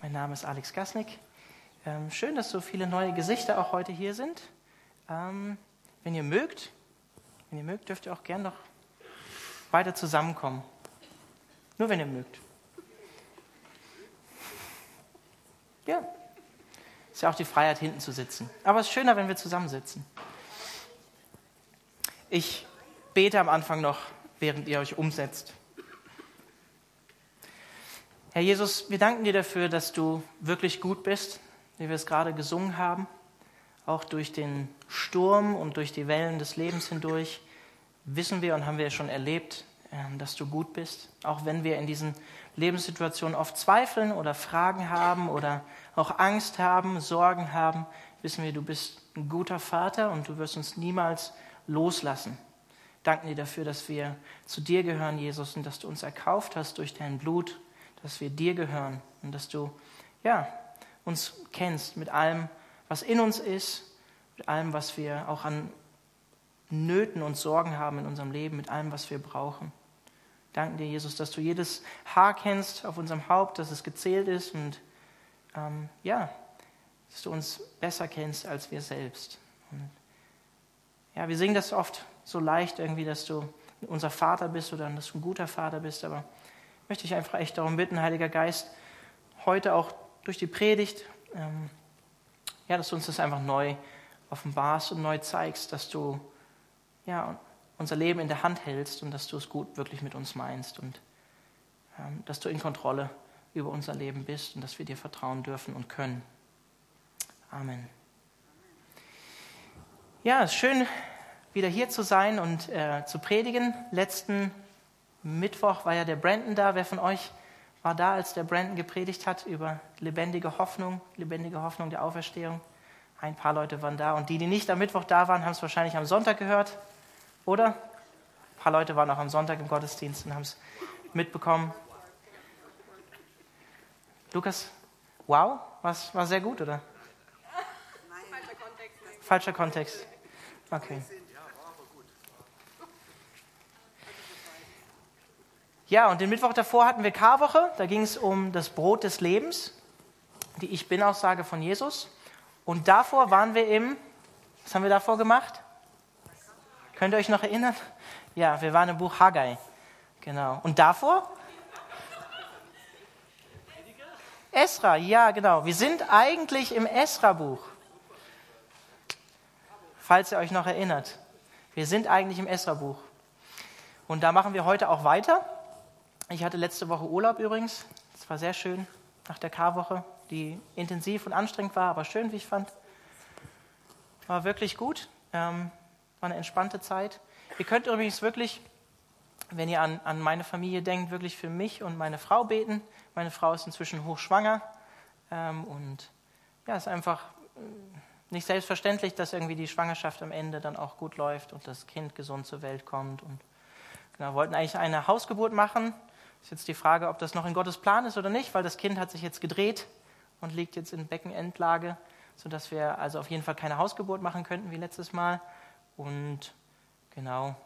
Mein Name ist Alex Gasnick. Ähm, schön, dass so viele neue Gesichter auch heute hier sind. Ähm, wenn ihr mögt, wenn ihr mögt, dürft ihr auch gern noch weiter zusammenkommen. Nur wenn ihr mögt. Ja. Ist ja auch die Freiheit, hinten zu sitzen. Aber es ist schöner, wenn wir zusammensitzen. Ich bete am Anfang noch, während ihr euch umsetzt. Herr Jesus, wir danken dir dafür, dass du wirklich gut bist, wie wir es gerade gesungen haben, auch durch den Sturm und durch die Wellen des Lebens hindurch wissen wir und haben wir schon erlebt, ähm, dass du gut bist, auch wenn wir in diesen Lebenssituationen oft zweifeln oder Fragen haben oder auch Angst haben, Sorgen haben, wissen wir, du bist ein guter Vater und du wirst uns niemals loslassen. Danken dir dafür, dass wir zu dir gehören, Jesus, und dass du uns erkauft hast durch dein Blut dass wir dir gehören und dass du ja, uns kennst mit allem, was in uns ist, mit allem, was wir auch an Nöten und Sorgen haben in unserem Leben, mit allem, was wir brauchen. Danke dir, Jesus, dass du jedes Haar kennst auf unserem Haupt, dass es gezählt ist und ähm, ja, dass du uns besser kennst als wir selbst. Und ja, wir singen das oft so leicht irgendwie, dass du unser Vater bist oder dass du ein guter Vater bist, aber möchte ich einfach echt darum bitten, Heiliger Geist, heute auch durch die Predigt, ähm, ja, dass du uns das einfach neu offenbarst und neu zeigst, dass du ja, unser Leben in der Hand hältst und dass du es gut wirklich mit uns meinst und ähm, dass du in Kontrolle über unser Leben bist und dass wir dir vertrauen dürfen und können. Amen. Ja, es ist schön, wieder hier zu sein und äh, zu predigen. Letzten Mittwoch war ja der Brandon da. Wer von euch war da, als der Brandon gepredigt hat über lebendige Hoffnung, lebendige Hoffnung der Auferstehung? Ein paar Leute waren da und die, die nicht am Mittwoch da waren, haben es wahrscheinlich am Sonntag gehört, oder? Ein paar Leute waren auch am Sonntag im Gottesdienst und haben es mitbekommen. Lukas, wow, was war sehr gut, oder? Nein. Falscher Kontext. Falscher Kontext. Okay. Ja, und den Mittwoch davor hatten wir Karwoche. Da ging es um das Brot des Lebens, die Ich Bin-Aussage von Jesus. Und davor waren wir im, was haben wir davor gemacht? Könnt ihr euch noch erinnern? Ja, wir waren im Buch Haggai. Genau. Und davor? Esra, ja, genau. Wir sind eigentlich im Esra-Buch. Falls ihr euch noch erinnert. Wir sind eigentlich im Esra-Buch. Und da machen wir heute auch weiter. Ich hatte letzte Woche Urlaub übrigens. Es war sehr schön nach der Karwoche, die intensiv und anstrengend war, aber schön, wie ich fand. War wirklich gut. Ähm, war eine entspannte Zeit. Ihr könnt übrigens wirklich, wenn ihr an, an meine Familie denkt, wirklich für mich und meine Frau beten. Meine Frau ist inzwischen hochschwanger ähm, und ja, es ist einfach äh, nicht selbstverständlich, dass irgendwie die Schwangerschaft am Ende dann auch gut läuft und das Kind gesund zur Welt kommt. Und genau, wollten eigentlich eine Hausgeburt machen, ist jetzt die Frage, ob das noch in Gottes Plan ist oder nicht, weil das Kind hat sich jetzt gedreht und liegt jetzt in Beckenendlage, sodass wir also auf jeden Fall keine Hausgeburt machen könnten wie letztes Mal und genau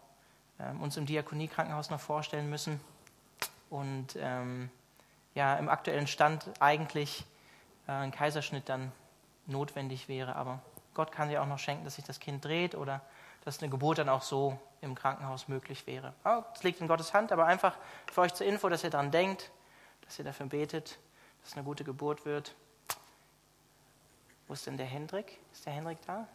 ähm, uns im Diakoniekrankenhaus noch vorstellen müssen. Und ähm, ja, im aktuellen Stand eigentlich äh, ein Kaiserschnitt dann notwendig wäre, aber Gott kann ja auch noch schenken, dass sich das Kind dreht oder dass eine Geburt dann auch so im Krankenhaus möglich wäre. Das liegt in Gottes Hand, aber einfach für euch zur Info, dass ihr daran denkt, dass ihr dafür betet, dass es eine gute Geburt wird. Wo ist denn der Hendrik? Ist der Hendrik da?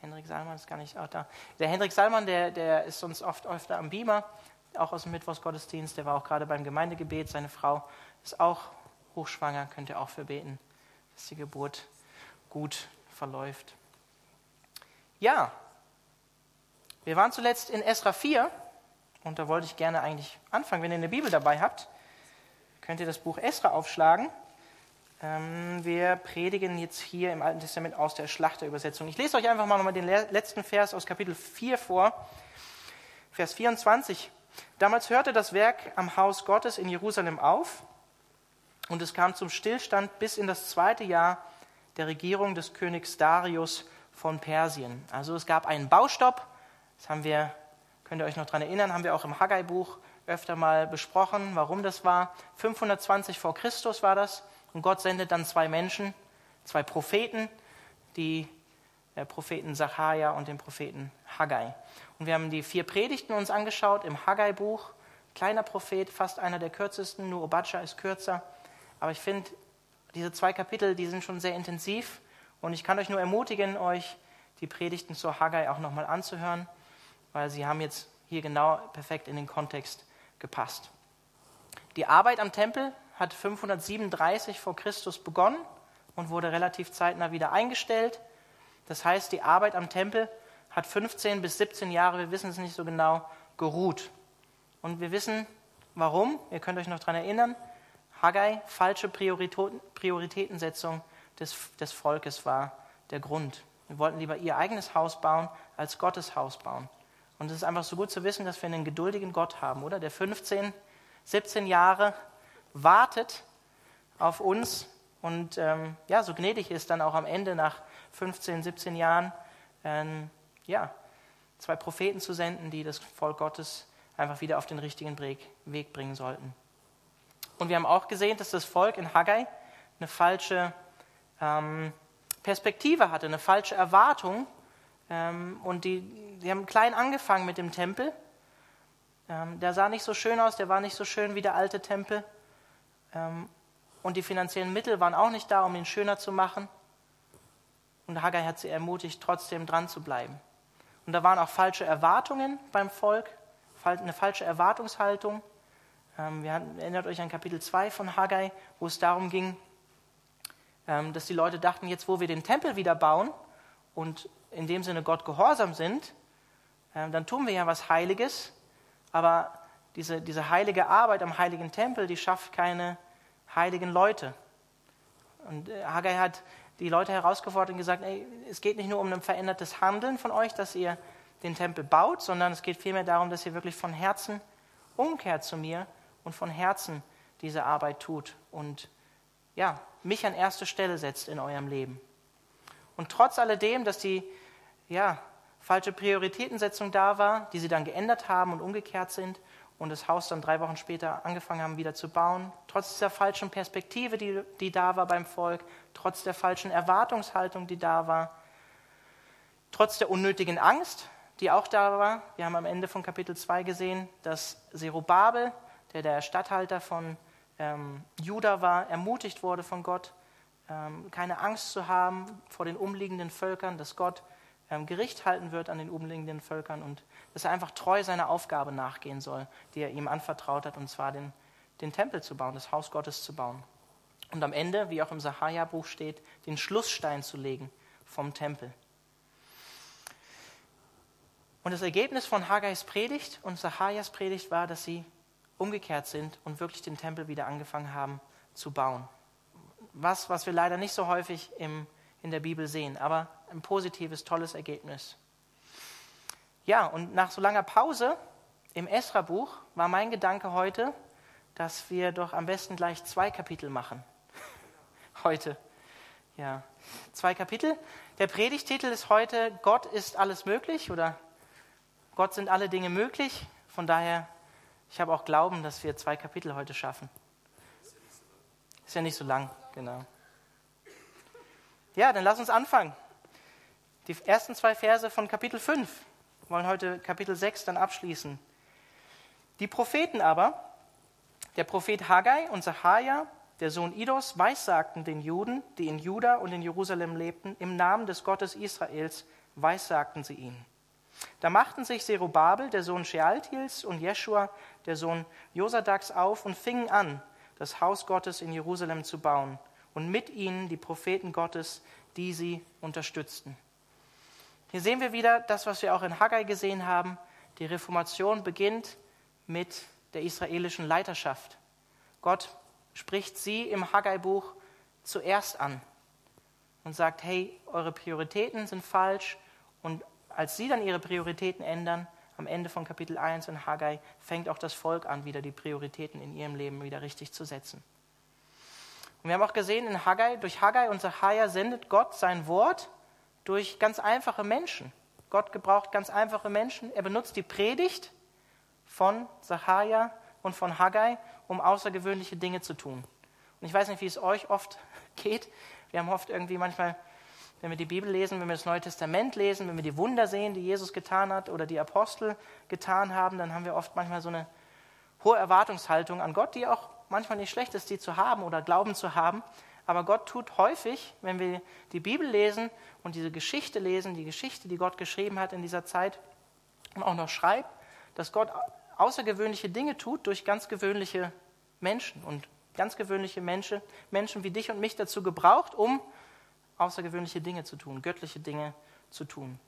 Hendrik Salman ist gar nicht auch da. Der Hendrik Salman, der, der ist sonst oft öfter am Beamer, auch aus dem Mittwochsgottesdienst. Der war auch gerade beim Gemeindegebet. Seine Frau ist auch hochschwanger, könnt ihr auch für beten, dass die Geburt gut verläuft. Ja, wir waren zuletzt in Esra 4 und da wollte ich gerne eigentlich anfangen. Wenn ihr eine Bibel dabei habt, könnt ihr das Buch Esra aufschlagen. Ähm, wir predigen jetzt hier im Alten Testament aus der Schlachterübersetzung. Ich lese euch einfach mal nochmal den letzten Vers aus Kapitel 4 vor, Vers 24. Damals hörte das Werk am Haus Gottes in Jerusalem auf und es kam zum Stillstand bis in das zweite Jahr der Regierung des Königs Darius von Persien. Also es gab einen Baustopp das haben wir, könnt ihr euch noch daran erinnern, haben wir auch im Haggai-Buch öfter mal besprochen, warum das war. 520 vor Christus war das. Und Gott sendet dann zwei Menschen, zwei Propheten, die äh, Propheten Sacharja und den Propheten Haggai. Und wir haben die vier Predigten uns angeschaut im Haggai-Buch. Kleiner Prophet, fast einer der kürzesten, nur Obadja ist kürzer. Aber ich finde, diese zwei Kapitel, die sind schon sehr intensiv. Und ich kann euch nur ermutigen, euch die Predigten zur Haggai auch nochmal anzuhören, weil sie haben jetzt hier genau perfekt in den Kontext gepasst. Die Arbeit am Tempel hat 537 vor Christus begonnen und wurde relativ zeitnah wieder eingestellt. Das heißt, die Arbeit am Tempel hat 15 bis 17 Jahre, wir wissen es nicht so genau, geruht. Und wir wissen warum. Ihr könnt euch noch daran erinnern. Haggai, falsche Prioritätensetzung des, des Volkes war der Grund. Wir wollten lieber ihr eigenes Haus bauen, als Gottes Haus bauen. Und es ist einfach so gut zu wissen, dass wir einen geduldigen Gott haben, oder? Der 15, 17 Jahre wartet auf uns und ähm, ja, so gnädig ist dann auch am Ende nach 15, 17 Jahren, ähm, ja, zwei Propheten zu senden, die das Volk Gottes einfach wieder auf den richtigen Weg bringen sollten. Und wir haben auch gesehen, dass das Volk in Haggai eine falsche ähm, Perspektive hatte, eine falsche Erwartung. Ähm, und die, die haben klein angefangen mit dem Tempel. Ähm, der sah nicht so schön aus, der war nicht so schön wie der alte Tempel. Ähm, und die finanziellen Mittel waren auch nicht da, um ihn schöner zu machen. Und Haggai hat sie ermutigt, trotzdem dran zu bleiben. Und da waren auch falsche Erwartungen beim Volk, eine falsche Erwartungshaltung. Wir erinnert euch an Kapitel 2 von Haggai, wo es darum ging, dass die Leute dachten, jetzt wo wir den Tempel wieder bauen und in dem Sinne Gott gehorsam sind, ähm, dann tun wir ja was Heiliges, aber diese, diese heilige Arbeit am heiligen Tempel, die schafft keine heiligen Leute. Und äh, Haggai hat die Leute herausgefordert und gesagt, ey, es geht nicht nur um ein verändertes Handeln von euch, dass ihr den Tempel baut, sondern es geht vielmehr darum, dass ihr wirklich von Herzen umkehrt zu mir und von Herzen diese Arbeit tut und ja, mich an erste Stelle setzt in eurem Leben. Und trotz alledem, dass die ja, falsche Prioritätensetzung da war, die sie dann geändert haben und umgekehrt sind und das Haus dann drei Wochen später angefangen haben wieder zu bauen, trotz dieser falschen Perspektive, die, die da war beim Volk, trotz der falschen Erwartungshaltung, die da war, trotz der unnötigen Angst, die auch da war. Wir haben am Ende von Kapitel 2 gesehen, dass Zerubabel der der Statthalter von ähm, Juda war, ermutigt wurde von Gott, keine Angst zu haben vor den umliegenden Völkern, dass Gott ähm, Gericht halten wird an den umliegenden Völkern und dass er einfach treu seiner Aufgabe nachgehen soll, die er ihm anvertraut hat, und zwar den, den Tempel zu bauen, das Haus Gottes zu bauen. Und am Ende, wie auch im Sahaja-Buch steht, den Schlussstein zu legen vom Tempel. Und das Ergebnis von Haggais Predigt und Sahajas Predigt war, dass sie umgekehrt sind und wirklich den Tempel wieder angefangen haben zu bauen. Was, was wir leider nicht so häufig im, in der Bibel sehen, aber ein positives, tolles Ergebnis. Ja, und nach so langer Pause im Esra-Buch war mein Gedanke heute, dass wir doch am besten gleich zwei Kapitel machen. heute. Ja, zwei Kapitel. Der Predigtitel ist heute Gott ist alles möglich oder Gott sind alle Dinge möglich. Von daher ich habe auch Glauben, dass wir zwei Kapitel heute schaffen. Ist ja nicht so lang, genau. Ja, dann lass uns anfangen. Die ersten zwei Verse von Kapitel 5. Wir wollen heute Kapitel 6 dann abschließen. Die Propheten aber, der Prophet Haggai und Sacharja, der Sohn Idos, weissagten den Juden, die in Juda und in Jerusalem lebten, im Namen des Gottes Israels, weissagten sie ihnen. Da machten sich Zerubabel, der Sohn Shealtiels, und Jeschua, der Sohn Josadaks, auf und fingen an, das Haus Gottes in Jerusalem zu bauen, und mit ihnen die Propheten Gottes, die sie unterstützten. Hier sehen wir wieder das, was wir auch in Haggai gesehen haben. Die Reformation beginnt mit der israelischen Leiterschaft. Gott spricht sie im Haggai-Buch zuerst an und sagt, hey, eure Prioritäten sind falsch und als sie dann ihre Prioritäten ändern, am Ende von Kapitel 1 in Haggai, fängt auch das Volk an, wieder die Prioritäten in ihrem Leben wieder richtig zu setzen. Und wir haben auch gesehen, in Haggai, durch Haggai und Sacharja sendet Gott sein Wort durch ganz einfache Menschen. Gott gebraucht ganz einfache Menschen. Er benutzt die Predigt von Sacharja und von Haggai, um außergewöhnliche Dinge zu tun. Und ich weiß nicht, wie es euch oft geht. Wir haben oft irgendwie manchmal, wenn wir die Bibel lesen, wenn wir das Neue Testament lesen, wenn wir die Wunder sehen, die Jesus getan hat oder die Apostel getan haben, dann haben wir oft manchmal so eine hohe Erwartungshaltung an Gott, die auch manchmal nicht schlecht ist, die zu haben oder Glauben zu haben. Aber Gott tut häufig, wenn wir die Bibel lesen und diese Geschichte lesen, die Geschichte, die Gott geschrieben hat in dieser Zeit und auch noch schreibt, dass Gott außergewöhnliche Dinge tut durch ganz gewöhnliche Menschen und ganz gewöhnliche Menschen, Menschen wie dich und mich dazu gebraucht, um außergewöhnliche Dinge zu tun, göttliche Dinge zu tun.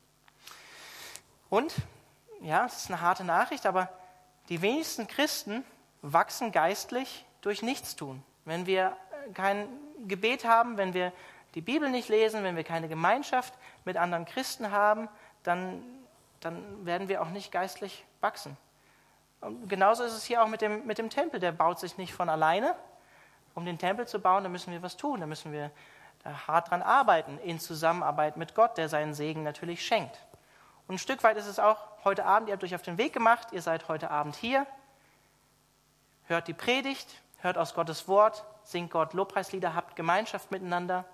Und, ja, es ist eine harte Nachricht, aber die wenigsten Christen wachsen geistlich durch Nichtstun. Wenn wir kein Gebet haben, wenn wir die Bibel nicht lesen, wenn wir keine Gemeinschaft mit anderen Christen haben, dann, dann werden wir auch nicht geistlich wachsen. Und genauso ist es hier auch mit dem, mit dem Tempel. Der baut sich nicht von alleine. Um den Tempel zu bauen, da müssen wir was tun. Da müssen wir hart dran arbeiten, in Zusammenarbeit mit Gott, der seinen Segen natürlich schenkt. Und ein Stück weit ist es auch heute Abend, ihr habt euch auf den Weg gemacht, ihr seid heute Abend hier, hört die Predigt, hört aus Gottes Wort, singt Gott Lobpreislieder, habt Gemeinschaft miteinander.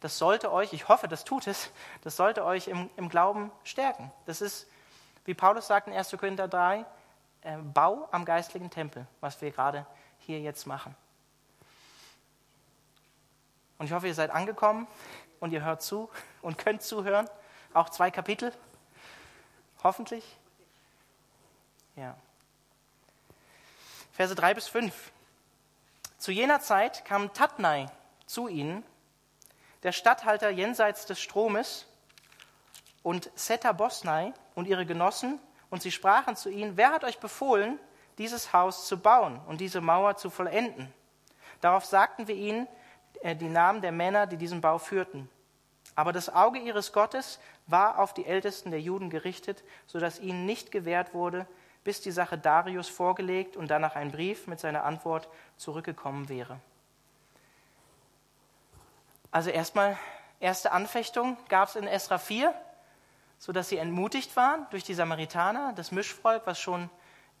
Das sollte euch, ich hoffe, das tut es, das sollte euch im, im Glauben stärken. Das ist, wie Paulus sagt in 1. Korinther 3, äh, Bau am geistlichen Tempel, was wir gerade hier jetzt machen. Und ich hoffe, ihr seid angekommen und ihr hört zu und könnt zuhören. Auch zwei Kapitel. Hoffentlich. Ja. Verse 3 bis 5. Zu jener Zeit kam Tatnai zu ihnen, der Statthalter jenseits des Stromes, und Seta Bosnai und ihre Genossen, und sie sprachen zu ihnen, wer hat euch befohlen, dieses Haus zu bauen und diese Mauer zu vollenden? Darauf sagten wir ihnen äh, die Namen der Männer, die diesen Bau führten. Aber das Auge ihres Gottes war auf die Ältesten der Juden gerichtet, sodass ihnen nicht gewährt wurde, bis die Sache Darius vorgelegt und danach ein Brief mit seiner Antwort zurückgekommen wäre. Also erstmal, erste Anfechtung gab es in Esra 4, sodass sie entmutigt waren durch die Samaritaner, das Mischvolk, was schon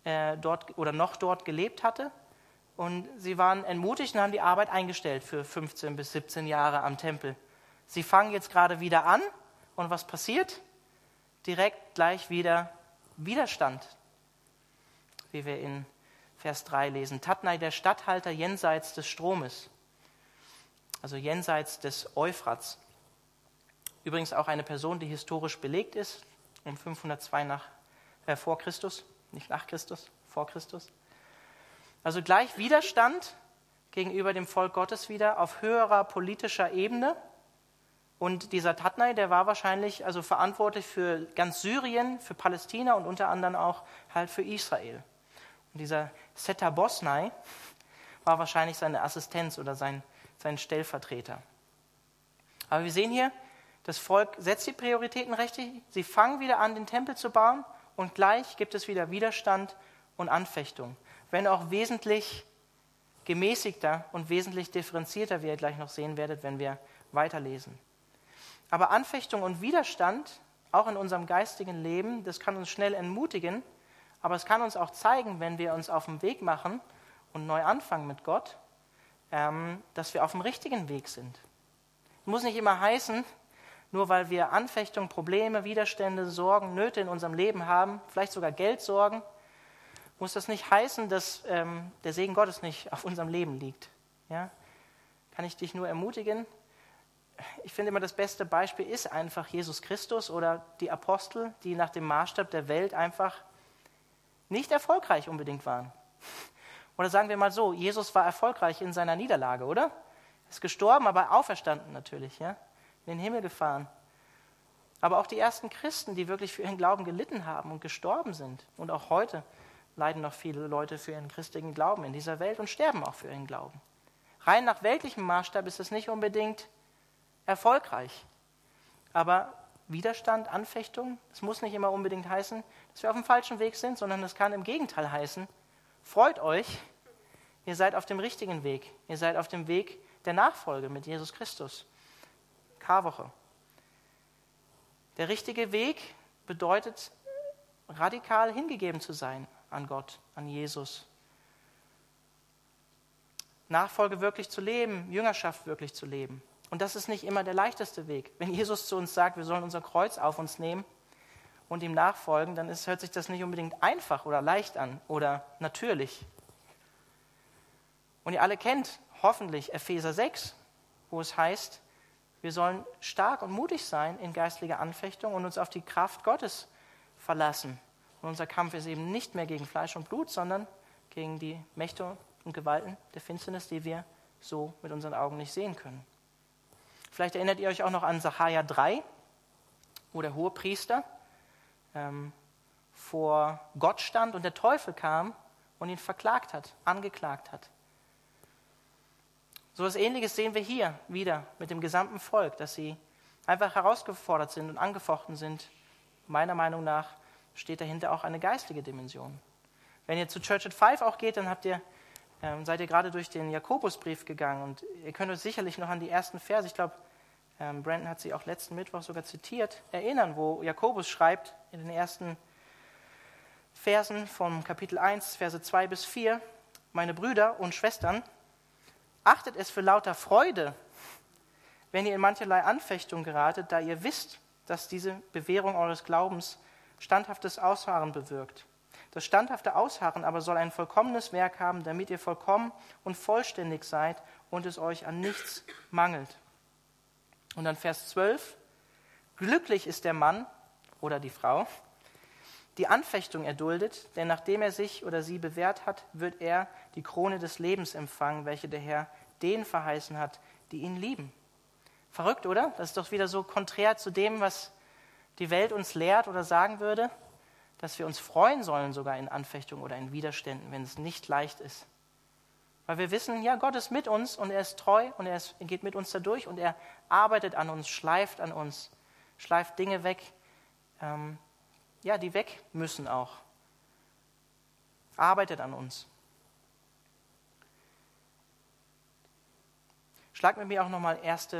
äh, dort oder noch dort gelebt hatte. Und sie waren entmutigt und haben die Arbeit eingestellt für 15 bis 17 Jahre am Tempel. Sie fangen jetzt gerade wieder an und was passiert? Direkt gleich wieder Widerstand, wie wir in Vers 3 lesen. Tatnai, der Statthalter jenseits des Stromes, also jenseits des Euphrats. Übrigens auch eine Person, die historisch belegt ist, um 502 nach, äh, vor Christus, nicht nach Christus, vor Christus. Also gleich Widerstand gegenüber dem Volk Gottes wieder auf höherer politischer Ebene. Und dieser Tatnai, der war wahrscheinlich also verantwortlich für ganz Syrien, für Palästina und unter anderem auch halt für Israel. Und dieser Seta Bosnai war wahrscheinlich seine Assistenz oder sein, sein Stellvertreter. Aber wir sehen hier, das Volk setzt die Prioritäten richtig, sie fangen wieder an, den Tempel zu bauen und gleich gibt es wieder Widerstand und Anfechtung. Wenn auch wesentlich gemäßigter und wesentlich differenzierter, wie ihr gleich noch sehen werdet, wenn wir weiterlesen. Aber Anfechtung und Widerstand, auch in unserem geistigen Leben, das kann uns schnell entmutigen, aber es kann uns auch zeigen, wenn wir uns auf den Weg machen und neu anfangen mit Gott, ähm, dass wir auf dem richtigen Weg sind. Es muss nicht immer heißen, nur weil wir Anfechtungen, Probleme, Widerstände, Sorgen, Nöte in unserem Leben haben, vielleicht sogar Geldsorgen, muss das nicht heißen, dass ähm, der Segen Gottes nicht auf unserem Leben liegt. Ja? Kann ich dich nur ermutigen? Ich finde immer, das beste Beispiel ist einfach Jesus Christus oder die Apostel, die nach dem Maßstab der Welt einfach nicht erfolgreich unbedingt waren. Oder sagen wir mal so, Jesus war erfolgreich in seiner Niederlage, oder? Er ist gestorben, aber auferstanden natürlich, ja? in den Himmel gefahren. Aber auch die ersten Christen, die wirklich für ihren Glauben gelitten haben und gestorben sind. Und auch heute leiden noch viele Leute für ihren christlichen Glauben in dieser Welt und sterben auch für ihren Glauben. Rein nach weltlichem Maßstab ist es nicht unbedingt erfolgreich. Aber Widerstand, Anfechtung, das muss nicht immer unbedingt heißen, dass wir auf dem falschen Weg sind, sondern es kann im Gegenteil heißen, freut euch, ihr seid auf dem richtigen Weg. Ihr seid auf dem Weg der Nachfolge mit Jesus Christus. Karwoche. Der richtige Weg bedeutet, radikal hingegeben zu sein an Gott, an Jesus. Nachfolge wirklich zu leben, Jüngerschaft wirklich zu leben. Und das ist nicht immer der leichteste Weg. Wenn Jesus zu uns sagt, wir sollen unser Kreuz auf uns nehmen und ihm nachfolgen, dann ist, hört sich das nicht unbedingt einfach oder leicht an oder natürlich. Und ihr alle kennt hoffentlich Epheser 6, wo es heißt, wir sollen stark und mutig sein in geistlicher Anfechtung und uns auf die Kraft Gottes verlassen. Und unser Kampf ist eben nicht mehr gegen Fleisch und Blut, sondern gegen die Mächte und Gewalten der Finsternis, die wir so mit unseren Augen nicht sehen können. Vielleicht erinnert ihr euch auch noch an Sacharja 3, wo der hohe Priester ähm, vor Gott stand und der Teufel kam und ihn verklagt hat, angeklagt hat. So etwas Ähnliches sehen wir hier wieder mit dem gesamten Volk, dass sie einfach herausgefordert sind und angefochten sind. Meiner Meinung nach steht dahinter auch eine geistige Dimension. Wenn ihr zu Church at Five auch geht, dann habt ihr, ähm, seid ihr gerade durch den Jakobusbrief gegangen und ihr könnt euch sicherlich noch an die ersten Verse, ich glaube, ähm, Brandon hat sie auch letzten Mittwoch sogar zitiert, erinnern, wo Jakobus schreibt in den ersten Versen vom Kapitel 1, Verse 2 bis 4, meine Brüder und Schwestern, achtet es für lauter Freude, wenn ihr in mancherlei Anfechtung geratet, da ihr wisst, dass diese Bewährung eures Glaubens standhaftes Ausharren bewirkt. Das standhafte Ausharren aber soll ein vollkommenes Werk haben, damit ihr vollkommen und vollständig seid und es euch an nichts mangelt. Und dann Vers 12. Glücklich ist der Mann oder die Frau, die Anfechtung erduldet, denn nachdem er sich oder sie bewährt hat, wird er die Krone des Lebens empfangen, welche der Herr denen verheißen hat, die ihn lieben. Verrückt, oder? Das ist doch wieder so konträr zu dem, was die Welt uns lehrt oder sagen würde, dass wir uns freuen sollen sogar in Anfechtungen oder in Widerständen, wenn es nicht leicht ist. Weil wir wissen, ja, Gott ist mit uns und er ist treu und er, ist, er geht mit uns dadurch und er arbeitet an uns, schleift an uns, schleift Dinge weg, ähm, ja, die weg müssen auch. Arbeitet an uns. Schlag mit mir auch nochmal 1.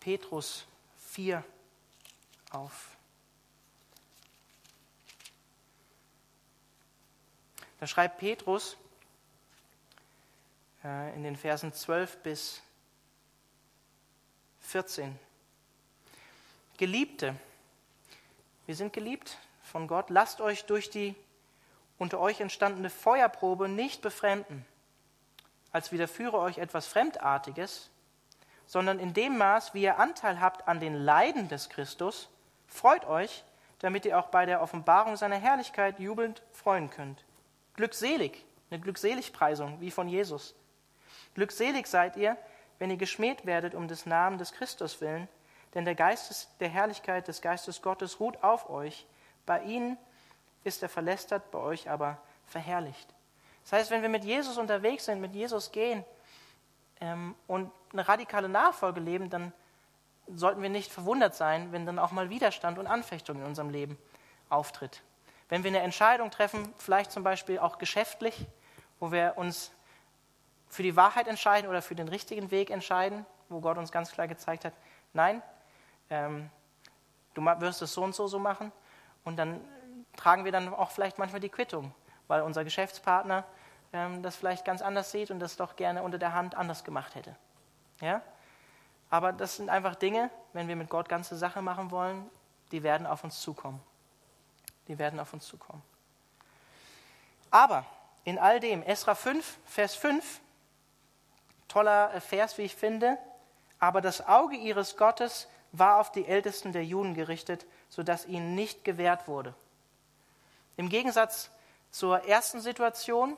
Petrus 4 auf. Da schreibt Petrus äh, in den Versen 12 bis 14. Geliebte, wir sind geliebt von Gott, lasst euch durch die unter euch entstandene Feuerprobe nicht befremden, als widerführe euch etwas Fremdartiges, sondern in dem Maß, wie ihr Anteil habt an den Leiden des Christus, freut euch, damit ihr auch bei der Offenbarung seiner Herrlichkeit jubelnd freuen könnt. Glückselig, eine Glückseligpreisung wie von Jesus. Glückselig seid ihr, wenn ihr geschmäht werdet um des Namen des Christus willen, denn der Geist der Herrlichkeit des Geistes Gottes ruht auf euch. Bei ihnen ist er verlästert, bei euch aber verherrlicht. Das heißt, wenn wir mit Jesus unterwegs sind, mit Jesus gehen ähm, und eine radikale Nachfolge leben, dann sollten wir nicht verwundert sein, wenn dann auch mal Widerstand und Anfechtung in unserem Leben auftritt. Wenn wir eine Entscheidung treffen, vielleicht zum Beispiel auch geschäftlich, wo wir uns für die Wahrheit entscheiden oder für den richtigen Weg entscheiden, wo Gott uns ganz klar gezeigt hat, nein, ähm, du wirst es so und so so machen. Und dann tragen wir dann auch vielleicht manchmal die Quittung, weil unser Geschäftspartner ähm, das vielleicht ganz anders sieht und das doch gerne unter der Hand anders gemacht hätte. Ja? Aber das sind einfach Dinge, wenn wir mit Gott ganze Sache machen wollen, die werden auf uns zukommen. Die werden auf uns zukommen. Aber in all dem, Esra 5, Vers 5, toller Vers, wie ich finde, aber das Auge ihres Gottes war auf die Ältesten der Juden gerichtet, sodass ihnen nicht gewährt wurde. Im Gegensatz zur ersten Situation,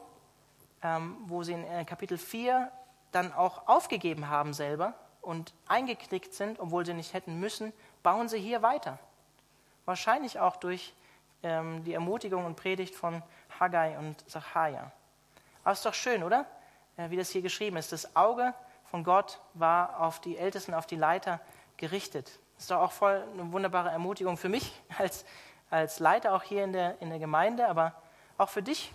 ähm, wo sie in äh, Kapitel 4 dann auch aufgegeben haben selber und eingeknickt sind, obwohl sie nicht hätten müssen, bauen sie hier weiter. Wahrscheinlich auch durch ähm, die Ermutigung und Predigt von Haggai und Zachariah. Aber ist doch schön, oder? Äh, wie das hier geschrieben ist. Das Auge von Gott war auf die Ältesten, auf die Leiter gerichtet. Das ist doch auch voll eine wunderbare Ermutigung für mich als, als Leiter auch hier in der, in der Gemeinde, aber auch für dich,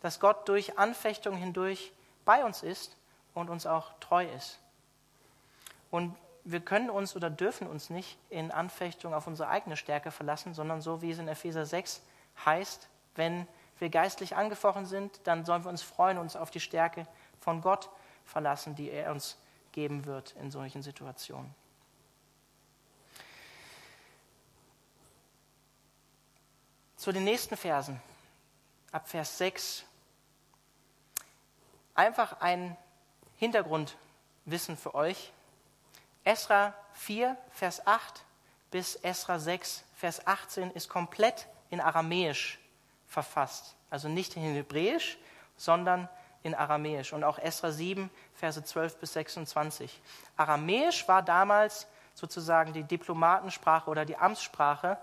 dass Gott durch Anfechtung hindurch bei uns ist und uns auch treu ist. Und wir können uns oder dürfen uns nicht in Anfechtung auf unsere eigene Stärke verlassen, sondern so wie es in Epheser 6 heißt, wenn wir geistlich angefochten sind, dann sollen wir uns freuen, uns auf die Stärke von Gott verlassen, die er uns geben wird in solchen Situationen. Zu den nächsten Versen, ab Vers 6. Einfach ein Hintergrundwissen für euch. Esra 4, Vers 8 bis Esra 6, Vers 18 ist komplett in Aramäisch verfasst. Also nicht in Hebräisch, sondern in Aramäisch. Und auch Esra 7, Verse 12 bis 26. Aramäisch war damals sozusagen die Diplomatensprache oder die Amtssprache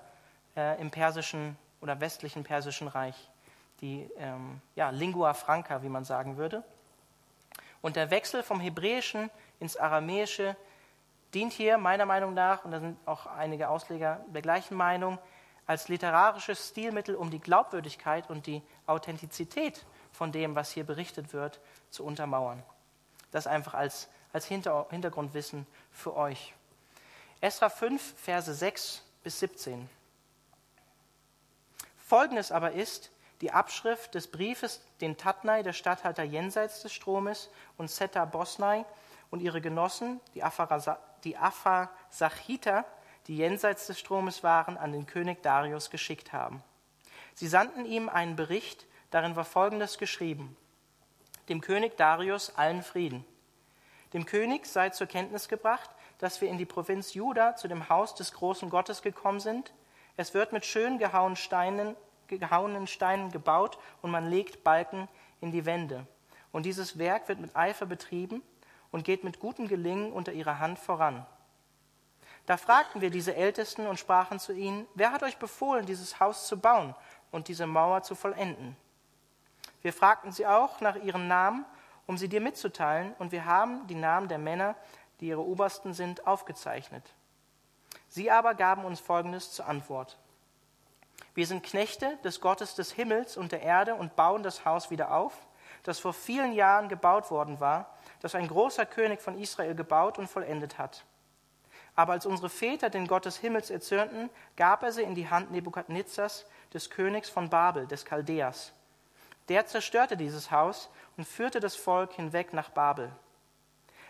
äh, im persischen oder westlichen persischen Reich. Die ähm, ja, Lingua Franca, wie man sagen würde. Und der Wechsel vom Hebräischen ins Aramäische dient hier meiner Meinung nach, und da sind auch einige Ausleger der gleichen Meinung, als literarisches Stilmittel, um die Glaubwürdigkeit und die Authentizität von dem, was hier berichtet wird, zu untermauern. Das einfach als, als Hintergrundwissen für euch. Esra 5, Verse 6 bis 17. Folgendes aber ist die Abschrift des Briefes, den Tatnai, der Statthalter jenseits des Stromes, und Seta Bosnai und ihre Genossen, die, die Aphasachiter, die jenseits des Stromes waren, an den König Darius geschickt haben. Sie sandten ihm einen Bericht, darin war Folgendes geschrieben. Dem König Darius allen Frieden. Dem König sei zur Kenntnis gebracht, dass wir in die Provinz Juda zu dem Haus des großen Gottes gekommen sind. Es wird mit schön gehauenen Steinen, gehauenen Steinen gebaut und man legt Balken in die Wände. Und dieses Werk wird mit Eifer betrieben und geht mit gutem Gelingen unter ihrer Hand voran. Da fragten wir diese Ältesten und sprachen zu ihnen, wer hat euch befohlen, dieses Haus zu bauen und diese Mauer zu vollenden? Wir fragten sie auch nach ihren Namen, um sie dir mitzuteilen, und wir haben die Namen der Männer, die ihre Obersten sind, aufgezeichnet. Sie aber gaben uns Folgendes zur Antwort. Wir sind Knechte des Gottes des Himmels und der Erde und bauen das Haus wieder auf, das vor vielen Jahren gebaut worden war, das ein großer König von Israel gebaut und vollendet hat. Aber als unsere Väter den Gott des Himmels erzürnten, gab er sie in die Hand Nebukadnezzars, des Königs von Babel, des Chaldeas. Der zerstörte dieses Haus und führte das Volk hinweg nach Babel.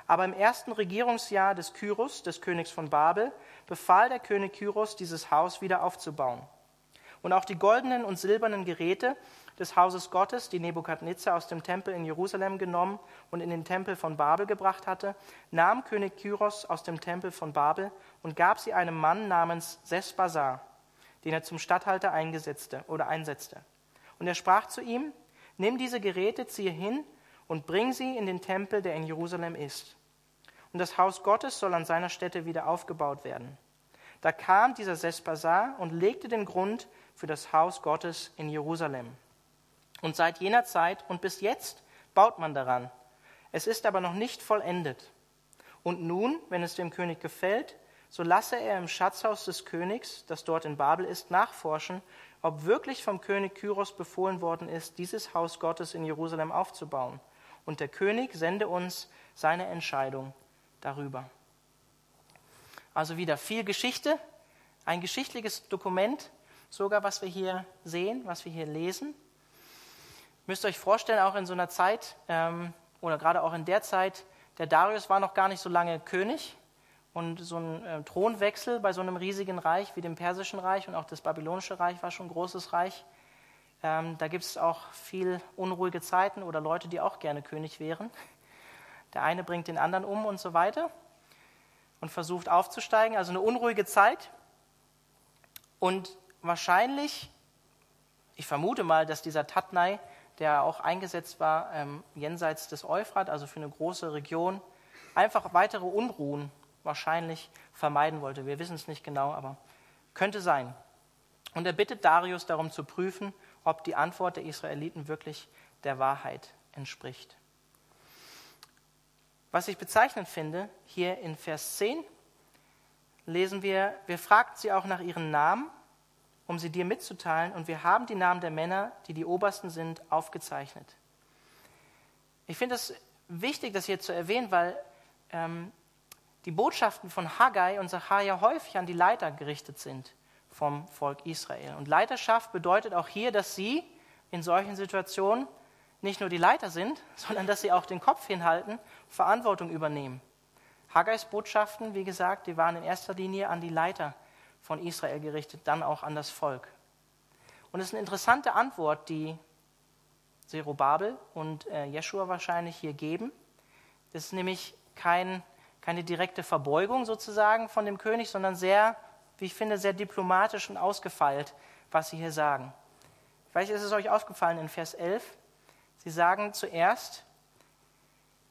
Aber im ersten Regierungsjahr des Kyros, des Königs von Babel, befahl der König Kyros, dieses Haus wieder aufzubauen. Und auch die goldenen und silbernen Geräte des Hauses Gottes, die Nebukadnezar aus dem Tempel in Jerusalem genommen und in den Tempel von Babel gebracht hatte, nahm König Kyros aus dem Tempel von Babel und gab sie einem Mann namens Sesbazar, den er zum Statthalter eingesetzte oder einsetzte. Und er sprach zu ihm: Nimm diese Geräte, ziehe hin und bring sie in den Tempel, der in Jerusalem ist. Und das Haus Gottes soll an seiner Stätte wieder aufgebaut werden. Da kam dieser Sesbazar und legte den Grund für das Haus Gottes in Jerusalem. Und seit jener Zeit und bis jetzt baut man daran. Es ist aber noch nicht vollendet. Und nun, wenn es dem König gefällt, so lasse er im Schatzhaus des Königs, das dort in Babel ist, nachforschen, ob wirklich vom König Kyros befohlen worden ist, dieses Haus Gottes in Jerusalem aufzubauen. Und der König sende uns seine Entscheidung darüber. Also wieder viel Geschichte, ein geschichtliches Dokument, sogar was wir hier sehen, was wir hier lesen müsst ihr euch vorstellen, auch in so einer Zeit, ähm, oder gerade auch in der Zeit, der Darius war noch gar nicht so lange König. Und so ein äh, Thronwechsel bei so einem riesigen Reich wie dem Persischen Reich und auch das Babylonische Reich war schon ein großes Reich. Ähm, da gibt es auch viel unruhige Zeiten oder Leute, die auch gerne König wären. Der eine bringt den anderen um und so weiter und versucht aufzusteigen. Also eine unruhige Zeit. Und wahrscheinlich, ich vermute mal, dass dieser Tatnai der auch eingesetzt war ähm, jenseits des Euphrat, also für eine große Region, einfach weitere Unruhen wahrscheinlich vermeiden wollte. Wir wissen es nicht genau, aber könnte sein. Und er bittet Darius darum zu prüfen, ob die Antwort der Israeliten wirklich der Wahrheit entspricht. Was ich bezeichnend finde, hier in Vers 10 lesen wir, wir fragten sie auch nach ihren Namen um sie dir mitzuteilen, und wir haben die Namen der Männer, die die Obersten sind, aufgezeichnet. Ich finde es wichtig, das hier zu erwähnen, weil ähm, die Botschaften von Haggai und Zachariah häufig an die Leiter gerichtet sind vom Volk Israel. Und Leiterschaft bedeutet auch hier, dass sie in solchen Situationen nicht nur die Leiter sind, sondern dass sie auch den Kopf hinhalten, Verantwortung übernehmen. Haggais Botschaften, wie gesagt, die waren in erster Linie an die Leiter von Israel gerichtet, dann auch an das Volk. Und es ist eine interessante Antwort, die Zerubabel und äh, Jeschua wahrscheinlich hier geben. Das ist nämlich kein, keine direkte Verbeugung sozusagen von dem König, sondern sehr, wie ich finde, sehr diplomatisch und ausgefeilt, was sie hier sagen. Vielleicht ist es euch aufgefallen in Vers 11. Sie sagen zuerst,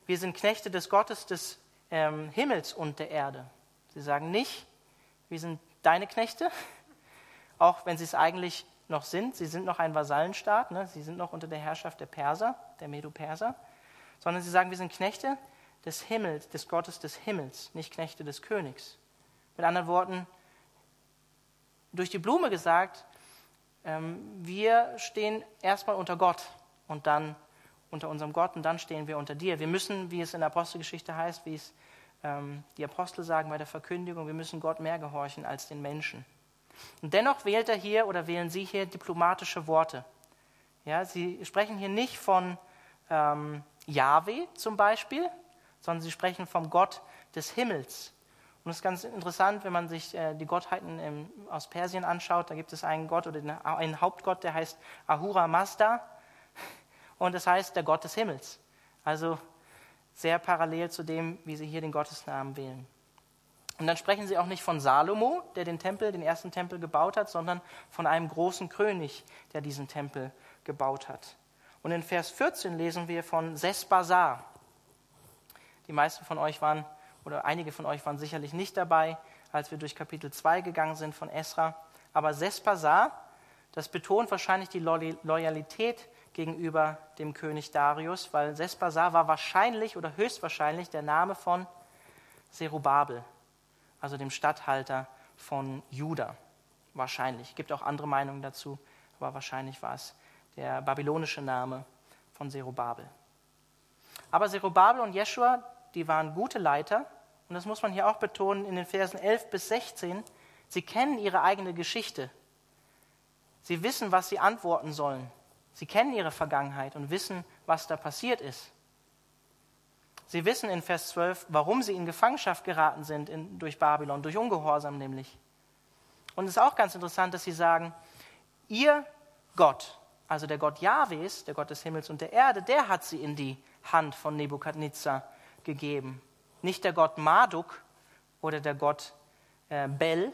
wir sind Knechte des Gottes des ähm, Himmels und der Erde. Sie sagen nicht, wir sind deine Knechte, auch wenn sie es eigentlich noch sind. Sie sind noch ein Vasallenstaat, ne? sie sind noch unter der Herrschaft der Perser, der Medo-Perser, sondern sie sagen, wir sind Knechte des Himmels, des Gottes des Himmels, nicht Knechte des Königs. Mit anderen Worten, durch die Blume gesagt, ähm, wir stehen erstmal unter Gott und dann unter unserem Gott und dann stehen wir unter dir. Wir müssen, wie es in der Apostelgeschichte heißt, wie es die Apostel sagen bei der Verkündigung, wir müssen Gott mehr gehorchen als den Menschen. Und dennoch wählt er hier oder wählen Sie hier diplomatische Worte. Ja, Sie sprechen hier nicht von ähm, Yahweh zum Beispiel, sondern Sie sprechen vom Gott des Himmels. Und es ist ganz interessant, wenn man sich äh, die Gottheiten im, aus Persien anschaut, da gibt es einen Gott oder einen Hauptgott, der heißt Ahura Mazda und das heißt der Gott des Himmels. Also sehr parallel zu dem, wie Sie hier den Gottesnamen wählen. Und dann sprechen sie auch nicht von Salomo, der den Tempel, den ersten Tempel gebaut hat, sondern von einem großen König, der diesen Tempel gebaut hat. Und in Vers 14 lesen wir von Sesbazar. Die meisten von euch waren, oder einige von euch waren sicherlich nicht dabei, als wir durch Kapitel 2 gegangen sind von Esra. Aber Sesbazar, das betont wahrscheinlich die Loyalität gegenüber dem König Darius, weil Sesbazar war wahrscheinlich oder höchstwahrscheinlich der Name von Zerubabel, also dem Statthalter von Juda. Wahrscheinlich. Es gibt auch andere Meinungen dazu, aber wahrscheinlich war es der babylonische Name von Zerubabel. Aber Zerubabel und Jeschua, die waren gute Leiter. Und das muss man hier auch betonen in den Versen 11 bis 16. Sie kennen ihre eigene Geschichte. Sie wissen, was sie antworten sollen. Sie kennen ihre Vergangenheit und wissen, was da passiert ist. Sie wissen in Vers 12, warum sie in Gefangenschaft geraten sind in, durch Babylon, durch Ungehorsam nämlich. Und es ist auch ganz interessant, dass sie sagen, ihr Gott, also der Gott Jahwes, der Gott des Himmels und der Erde, der hat sie in die Hand von Nebukadnezar gegeben. Nicht der Gott Marduk oder der Gott äh, Bel